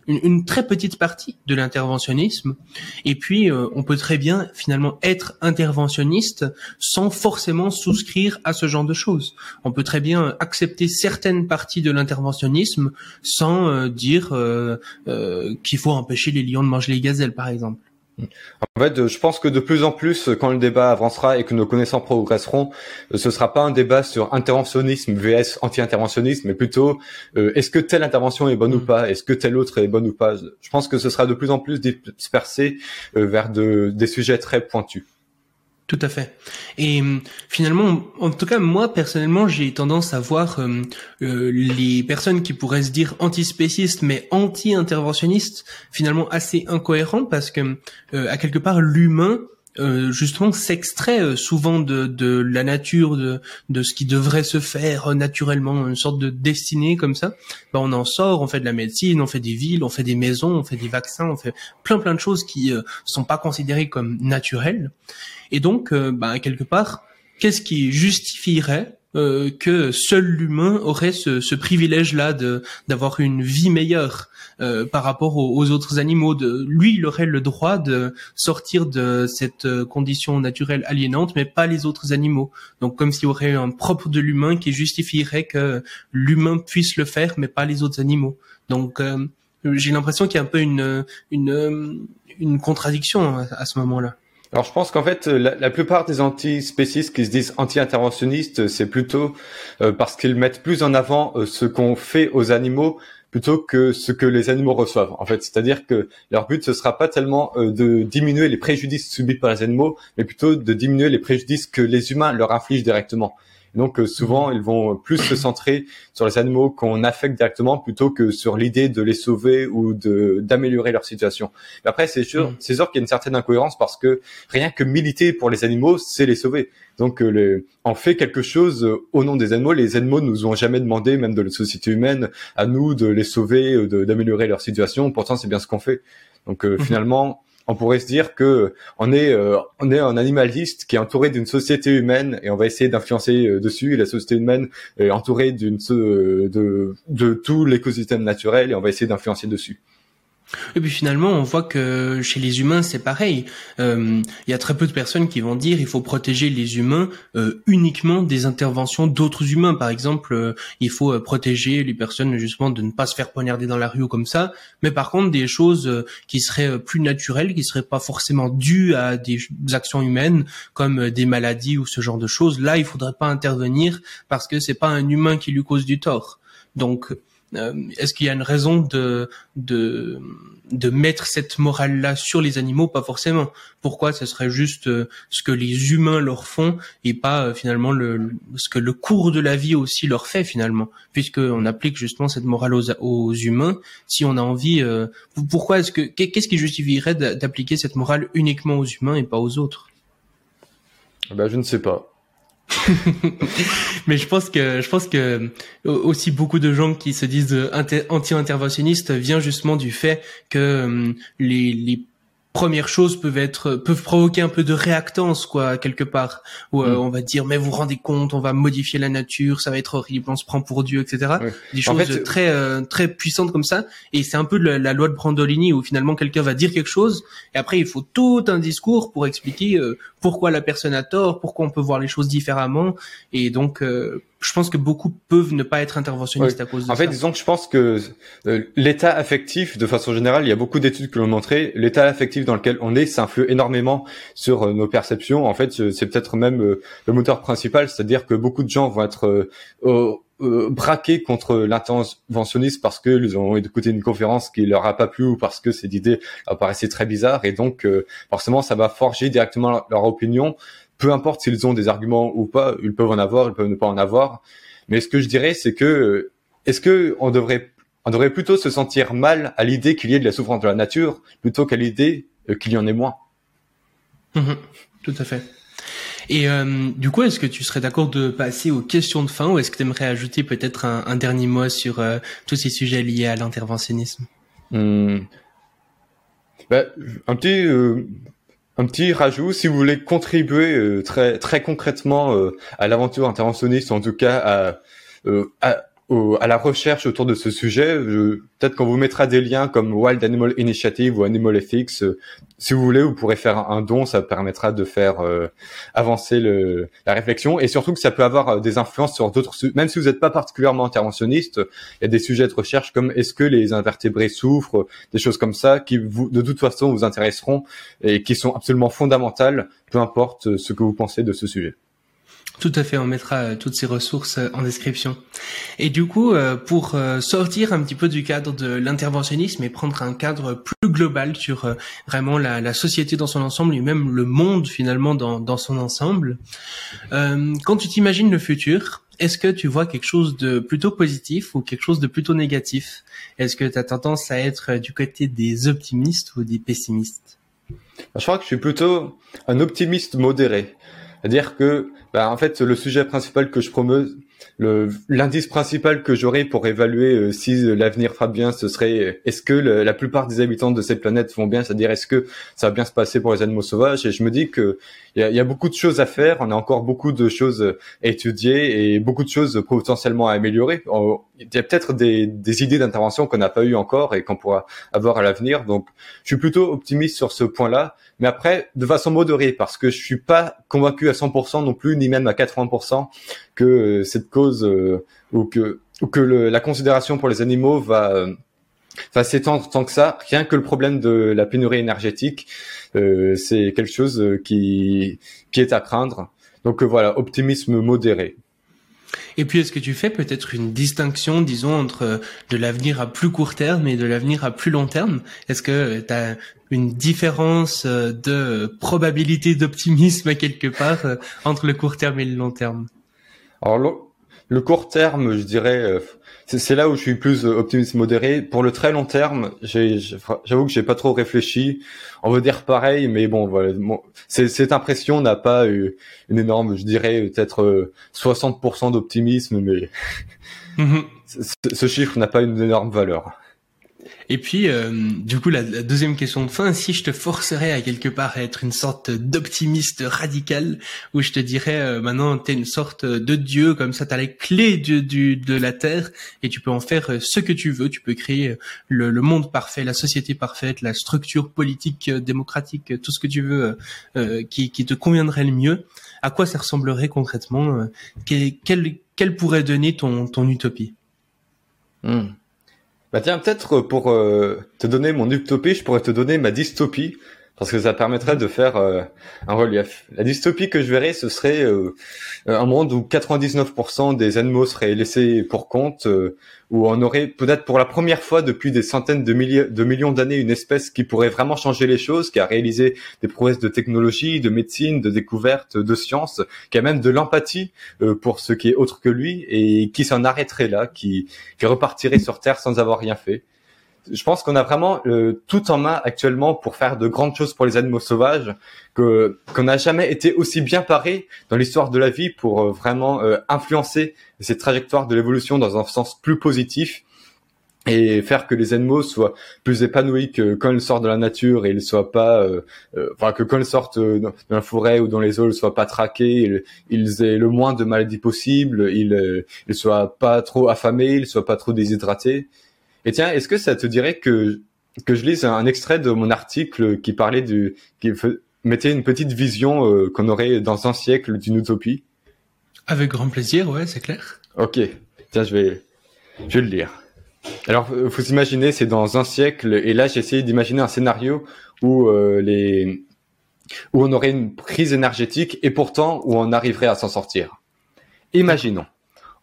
une, très petite partie de l'interventionnisme. Et puis, euh, on peut très bien finalement être interventionniste sans forcément souscrire à ce genre de choses. On peut très bien accepter certaines parties de l'interventionnisme sans euh, dire euh, qu'il faut empêcher les lions de manger les gazelles, par exemple. En fait, je pense que de plus en plus, quand le débat avancera et que nos connaissances progresseront, ce sera pas un débat sur interventionnisme vs anti-interventionnisme, mais plutôt euh, est-ce que telle intervention est bonne ou mm. pas, est-ce que telle autre est bonne ou pas? Je pense que ce sera de plus en plus dispersé euh, vers de, des sujets très pointus. Tout à fait. Et euh, finalement, en tout cas, moi personnellement, j'ai tendance à voir euh, euh, les personnes qui pourraient se dire antispécistes mais anti-interventionnistes finalement assez incohérents parce que à quelque part l'humain justement s'extrait souvent de, de la nature, de, de ce qui devrait se faire naturellement, une sorte de destinée comme ça. Ben, on en sort, on fait de la médecine, on fait des villes, on fait des maisons, on fait des vaccins, on fait plein plein de choses qui sont pas considérées comme naturelles. Et donc, euh, bah, quelque part, qu'est-ce qui justifierait euh, que seul l'humain aurait ce, ce privilège-là de d'avoir une vie meilleure? Euh, par rapport aux, autres animaux. De, lui, il aurait le droit de sortir de cette euh, condition naturelle aliénante, mais pas les autres animaux. Donc, comme s'il y aurait un propre de l'humain qui justifierait que l'humain puisse le faire, mais pas les autres animaux. Donc, euh, j'ai l'impression qu'il y a un peu une une, une contradiction à ce moment-là. Alors je pense qu'en fait la, plupart des antispécistes qui se disent anti-interventionnistes, c'est plutôt parce qu'ils mettent plus en avant ce qu'on fait aux animaux plutôt que ce que les animaux reçoivent. En fait, c'est-à-dire que leur but ce sera pas tellement euh, de diminuer les préjudices subis par les animaux, mais plutôt de diminuer les préjudices que les humains leur infligent directement. Donc souvent, ils vont plus se centrer sur les animaux qu'on affecte directement plutôt que sur l'idée de les sauver ou de d'améliorer leur situation. Mais après, c'est sûr, mm. c'est sûr qu'il y a une certaine incohérence parce que rien que militer pour les animaux, c'est les sauver. Donc, les, on fait quelque chose au nom des animaux. Les animaux nous ont jamais demandé, même de la société humaine, à nous de les sauver, d'améliorer leur situation. Pourtant, c'est bien ce qu'on fait. Donc, mm-hmm. finalement, on pourrait se dire que on est euh, on est un animaliste qui est entouré d'une société humaine et on va essayer d'influencer euh, dessus. Et la société humaine est entourée d'une de de tout l'écosystème naturel et on va essayer d'influencer dessus. Et puis finalement, on voit que chez les humains, c'est pareil. Euh, il y a très peu de personnes qui vont dire il faut protéger les humains euh, uniquement des interventions d'autres humains. Par exemple, euh, il faut protéger les personnes justement de ne pas se faire poignarder dans la rue ou comme ça. Mais par contre, des choses qui seraient plus naturelles, qui seraient pas forcément dues à des actions humaines, comme des maladies ou ce genre de choses, là, il faudrait pas intervenir parce que c'est pas un humain qui lui cause du tort. Donc euh, est-ce qu'il y a une raison de, de, mettre cette morale-là sur les animaux? Pas forcément. Pourquoi? Ce serait juste euh, ce que les humains leur font et pas euh, finalement le, ce que le cours de la vie aussi leur fait finalement, puisqu'on applique justement cette morale aux, aux humains. Si on a envie, pourquoi est-ce que qu'est-ce qui justifierait d'appliquer cette morale uniquement aux humains et pas aux autres? Ben, je ne sais pas. Mais je pense que je pense que aussi beaucoup de gens qui se disent anti-interventionnistes vient justement du fait que euh, les, les premières choses peuvent être peuvent provoquer un peu de réactance quoi quelque part. Où euh, mm. on va dire mais vous vous rendez compte on va modifier la nature ça va être horrible on se prend pour Dieu etc des choses très euh, très puissantes comme ça. Et c'est un peu la, loi de Brandolini où finalement quelqu'un va dire quelque chose et après il faut tout un discours pour expliquer euh, pourquoi la personne a tort pourquoi on peut voir les choses différemment. Et donc je pense que beaucoup peuvent ne pas être interventionnistes à cause de ça. En fait, disons que je pense que euh, l'état affectif, de façon générale, il y a beaucoup d'études qui l'ont montré, l'état affectif dans lequel on est, ça influe énormément sur euh, nos perceptions. En fait, c'est peut-être même euh, le moteur principal, c'est-à-dire que beaucoup de gens vont être braqués contre l'interventionnisme parce qu'ils ont écouté une conférence qui leur a pas plu ou parce que cette idée leur paraissait très bizarre et donc forcément ça va forger directement leur opinion peu importe s'ils ont des arguments ou pas, ils peuvent en avoir, ils peuvent ne pas en avoir. Mais ce que je dirais, c'est que est-ce que on devrait on devrait plutôt se sentir mal à l'idée qu'il y ait de la souffrance de la nature plutôt qu'à l'idée euh, qu'il y en ait moins? Mhm. tout à fait. Et euh, du coup, est-ce que tu serais d'accord de passer aux questions de fin ou est-ce que tu aimerais ajouter peut-être un, dernier mot sur euh, tous ces sujets liés à l'interventionnisme? Ben, Un petit un petit rajout, si vous voulez contribuer euh, très très concrètement euh, à l'aventure interventionniste, en tout cas à, euh, à, à la recherche autour de ce sujet. Peut-être qu'on vous mettra des liens comme Wild Animal Initiative ou Animal Ethics. Euh, si vous voulez, vous pourrez faire un don, ça permettra de faire euh, avancer le, la réflexion et surtout que ça peut avoir euh, des influences sur d'autres, même si vous n'êtes pas particulièrement interventionniste, il y a des sujets de recherche comme est-ce que les invertébrés souffrent, des choses comme ça qui vous, de toute façon vous intéresseront et qui sont absolument fondamentales, peu importe ce que vous pensez de ce sujet. Tout à fait, on mettra euh, toutes ces ressources euh, en description. Et du coup, euh, pour sortir un petit peu du cadre de l'interventionnisme et prendre un cadre plus global sur vraiment la, société dans son ensemble et même le monde finalement dans, dans son ensemble, quand tu t'imagines le futur, est-ce que tu vois quelque chose de plutôt positif ou quelque chose de plutôt négatif? Est-ce que tu as tendance à être du côté des optimistes ou des pessimistes? Je crois que je suis plutôt un optimiste modéré. C'est-à-dire que, bah, en fait, le sujet principal que je promeuse, l'indice principal que j'aurais pour évaluer euh, si l'avenir va bien, ce serait euh, est-ce que la plupart des habitants de cette planète vont bien, c'est-à-dire est-ce que ça va bien se passer pour les animaux sauvages? Et je me dis que il y a, y a, beaucoup de choses à faire, on a encore beaucoup de choses à étudier et beaucoup de choses potentiellement à améliorer. Il y a peut-être des, des idées d'intervention qu'on n'a pas eu encore et qu'on pourra avoir à l'avenir. Donc, je suis plutôt optimiste sur ce point-là mais après de façon modérée parce que je suis pas convaincu à 100% non plus ni même à 80% que euh, cette cause euh, ou que ou que le, la considération pour les animaux va euh, va s'étendre tant que ça rien que le problème de la pénurie énergétique c'est quelque chose qui qui est à craindre. Donc voilà optimisme modéré. Et puis, est-ce que tu fais peut-être une distinction, disons, entre de l'avenir à plus court terme et de l'avenir à plus long terme? Est-ce que tu as une différence euh, de probabilité d'optimisme quelque part euh, entre le court terme et le long terme? Alors le, court terme, je dirais, euh, c'est là où je suis plus optimiste modéré. Pour le très long terme, j'avoue que j'ai pas trop réfléchi. On veut dire pareil, mais bon, voilà. cette impression n'a pas eu une énorme, je dirais peut-être 60% d'optimisme, mais mhm. ce chiffre n'a pas une énorme valeur. Et puis, euh, du coup, la, deuxième question de fin, si je te forcerais à quelque part à être une sorte d'optimiste radical, où je te dirais, euh, maintenant, t'es une sorte de dieu, comme ça, t'as les clés du, du, de la terre, et tu peux en faire euh, ce que tu veux. Tu peux créer le, le monde parfait, la société parfaite, la structure politique démocratique, tout ce que tu veux, qui, qui te conviendrait le mieux. À quoi ça ressemblerait concrètement quelle, quelle pourrait donner ton, ton utopie? Hmm. Bah tiens, peut-être pour euh, te donner mon utopie, je pourrais te donner ma dystopie, parce que ça permettrait de faire euh, un relief. La dystopie que je verrais, ce serait euh, un monde où 99% des animaux seraient laissés pour compte, où on aurait peut-être pour la première fois depuis des centaines de, milliers, de millions d'années une espèce qui pourrait vraiment changer les choses, qui a réalisé des prouesses de technologie, de médecine, de découverte, de science, qui a même de l'empathie euh, pour ce qui est autre que lui et qui s'en arrêterait là, qui, qui repartirait sur Terre sans avoir rien fait je pense qu'on a vraiment euh, tout en main actuellement pour faire de grandes choses pour les animaux sauvages, que qu'on n'a jamais été aussi bien paré dans l'histoire de la vie pour euh, vraiment euh, influencer ces trajectoires de l'évolution dans un sens plus positif et faire que les animaux soient plus épanouis que quand ils sortent de la nature et ils soient pas enfin que quand ils sortent dans la forêt ou dans les eaux ils soient pas traqués ils, aient le moins de maladies possible ils ils soient pas trop affamés ils soient pas trop déshydratés et tiens, est-ce que ça te dirait que que je lise un extrait de mon article qui parlait du qui mettait une petite vision euh, qu'on aurait dans un siècle d'une utopie? Avec grand plaisir, ouais, c'est clair. Ok, tiens, je vais je vais le lire. Alors, faut s'imaginer, c'est dans un siècle, et là, j'ai essayé d'imaginer un scénario où euh, les où on aurait une crise énergétique et pourtant où on arriverait à s'en sortir. Imaginons,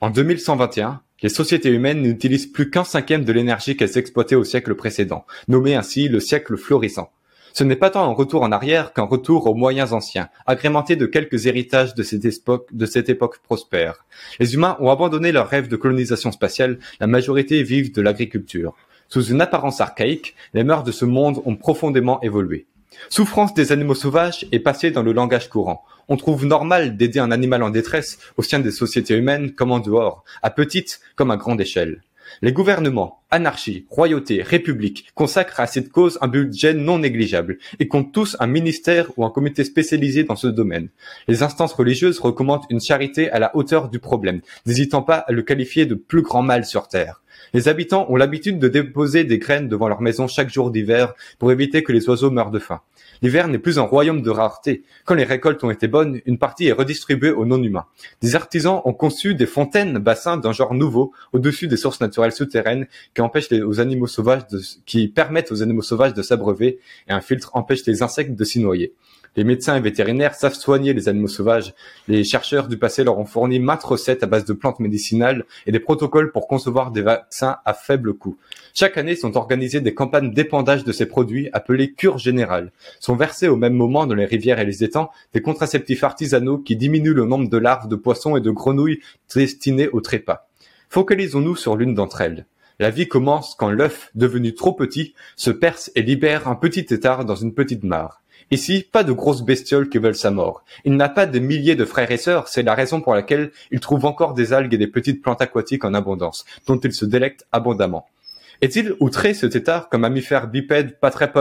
en 2121, les sociétés humaines n'utilisent plus qu'un cinquième de l'énergie qu'elles exploitaient au siècle précédent, nommé ainsi le siècle florissant. Ce n'est pas tant un retour en arrière qu'un retour aux moyens anciens, agrémenté de quelques héritages de cette, époque, prospère. Les humains ont abandonné leur rêve de colonisation spatiale, la majorité vivent de l'agriculture. Sous une apparence archaïque, les mœurs de ce monde ont profondément évolué. Souffrance des animaux sauvages est passée dans le langage courant. On trouve normal d'aider un animal en détresse au sein des sociétés humaines comme en dehors, à petite comme à grande échelle. Les gouvernements, anarchie, royauté, république consacrent à cette cause un budget non négligeable et comptent tous un ministère ou un comité spécialisé dans ce domaine. Les instances religieuses recommandent une charité à la hauteur du problème, n'hésitant pas à le qualifier de plus grand mal sur Terre. Les habitants ont l'habitude de déposer des graines devant leur maison chaque jour d'hiver pour éviter que les oiseaux meurent de faim. L'hiver n'est plus un royaume de rareté. Quand les récoltes ont été bonnes, une partie est redistribuée aux non-humains. Des artisans ont conçu des fontaines bassins d'un genre nouveau au-dessus des sources naturelles souterraines qui empêchent les, aux animaux sauvages qui permettent aux animaux sauvages de s'abreuver et un filtre empêche les insectes de s'y noyer. Les médecins et vétérinaires savent soigner les animaux sauvages. Les chercheurs du passé leur ont fourni maintes recettes à base de plantes médicinales et des protocoles pour concevoir des vaccins à faible coût. Chaque année sont organisées des campagnes d'épandage de ces produits appelées cures générales. Sont versés au même moment dans les rivières et les étangs des contraceptifs artisanaux qui diminuent le nombre de larves de poissons et de grenouilles destinées au trépas. Focalisons-nous sur l'une d'entre elles. La vie commence quand l'œuf, devenu trop petit, se perce et libère un petit étard dans une petite mare. Ici, pas de grosses bestioles qui veulent sa mort. Il n'a pas des milliers de frères et sœurs, c'est la raison pour laquelle il trouve encore des algues et des petites plantes aquatiques en abondance, dont il se délecte abondamment. Est-il outré ce tétard qu'un mammifère bipède pas très,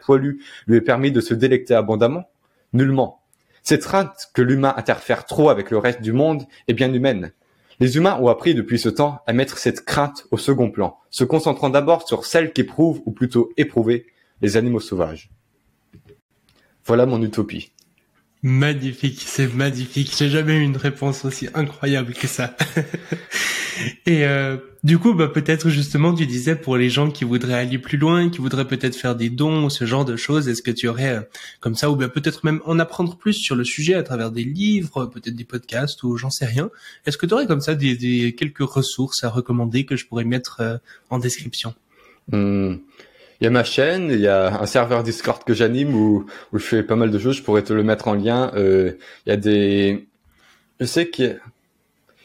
poilu lui ait permis de se délecter abondamment? Nullement. Cette crainte que l'humain interfère trop avec le reste du monde est bien humaine. Les humains ont appris depuis ce temps à mettre cette crainte au second plan, se concentrant d'abord sur celle qu'éprouvent, ou plutôt éprouvent, les animaux sauvages. Voilà mon utopie. Magnifique, c'est magnifique. J'ai jamais eu une réponse aussi incroyable que ça. Et euh, du coup, bah, peut-être justement, tu disais pour les gens qui voudraient aller plus loin, qui voudraient peut-être faire des dons, ce genre de choses, est-ce que tu aurais euh, comme ça, ou bien peut-être même en apprendre plus sur le sujet à travers des livres, peut-être des podcasts ou j'en sais rien. Est-ce que tu aurais comme ça des, quelques ressources à recommander que je pourrais mettre euh, en description? Hmm il y a ma chaîne, il y a un serveur Discord que j'anime où, où je fais pas mal de choses. Je pourrais te le mettre en lien. Euh, il y a des, je sais qu'il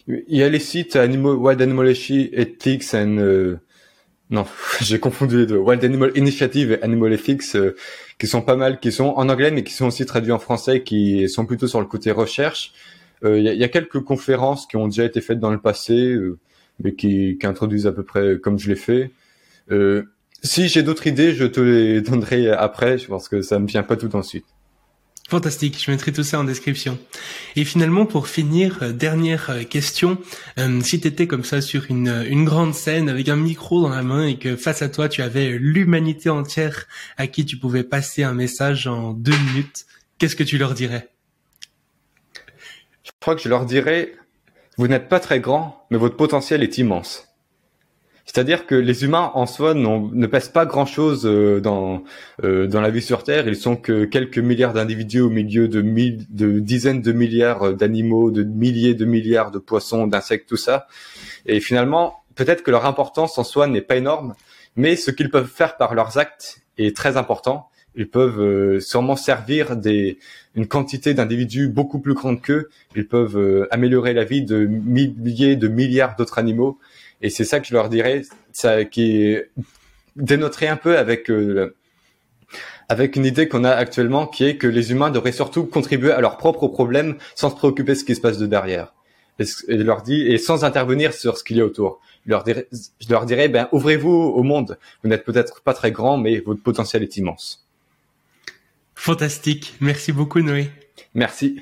Il y a les sites Wild Animal Ethics and euh, non, j'ai confondu les deux. Wild Animal Initiative et Animal Ethics, euh, qui sont pas mal, qui sont en anglais, mais qui sont aussi traduits en français, qui sont plutôt sur le côté recherche. Euh, il y, a, y, a, quelques conférences qui ont déjà été faites dans le passé, mais qui, qui, introduisent à peu près comme je l'ai fait. Si j'ai d'autres idées, je te les donnerai après, parce que ça me vient pas tout ensuite. Fantastique, je mettrai tout ça en description. Et finalement, pour finir, euh, dernière euh, question, euh, si tu étais comme ça sur une, une grande scène avec un micro dans la main et que face à toi, tu avais l'humanité entière à qui tu pouvais passer un message en deux minutes, qu'est-ce que tu leur dirais? Je crois que je leur dirais, vous n'êtes pas très grand, mais votre potentiel est immense. C'est-à-dire que les humains en soi ne pèsent pas grand-chose euh, dans euh, dans la vie sur Terre. Ils sont que quelques milliards d'individus au milieu de, de dizaines de milliards d'animaux, de milliers de milliards de poissons, d'insectes, tout ça. Et finalement, peut-être que leur importance en soi n'est pas énorme, mais ce qu'ils peuvent faire par leurs actes est très important. Ils peuvent euh, sûrement servir des, une quantité d'individus beaucoup plus grande qu'eux. Ils peuvent améliorer la vie de milliers, de milliards d'autres animaux. Et c'est ça que je leur dirais, ça qui dénoterait un peu avec euh, avec une idée qu'on a actuellement, qui est que les humains devraient surtout contribuer à leurs propres problèmes sans se préoccuper de ce qui se passe de derrière. Et, je leur dis et sans intervenir sur ce qu'il y a autour. Je leur dirais, je leur dirais, ben ouvrez-vous au monde. Vous n'êtes peut-être pas très grand, mais votre potentiel est immense. Fantastique. Merci beaucoup, Noé. Merci.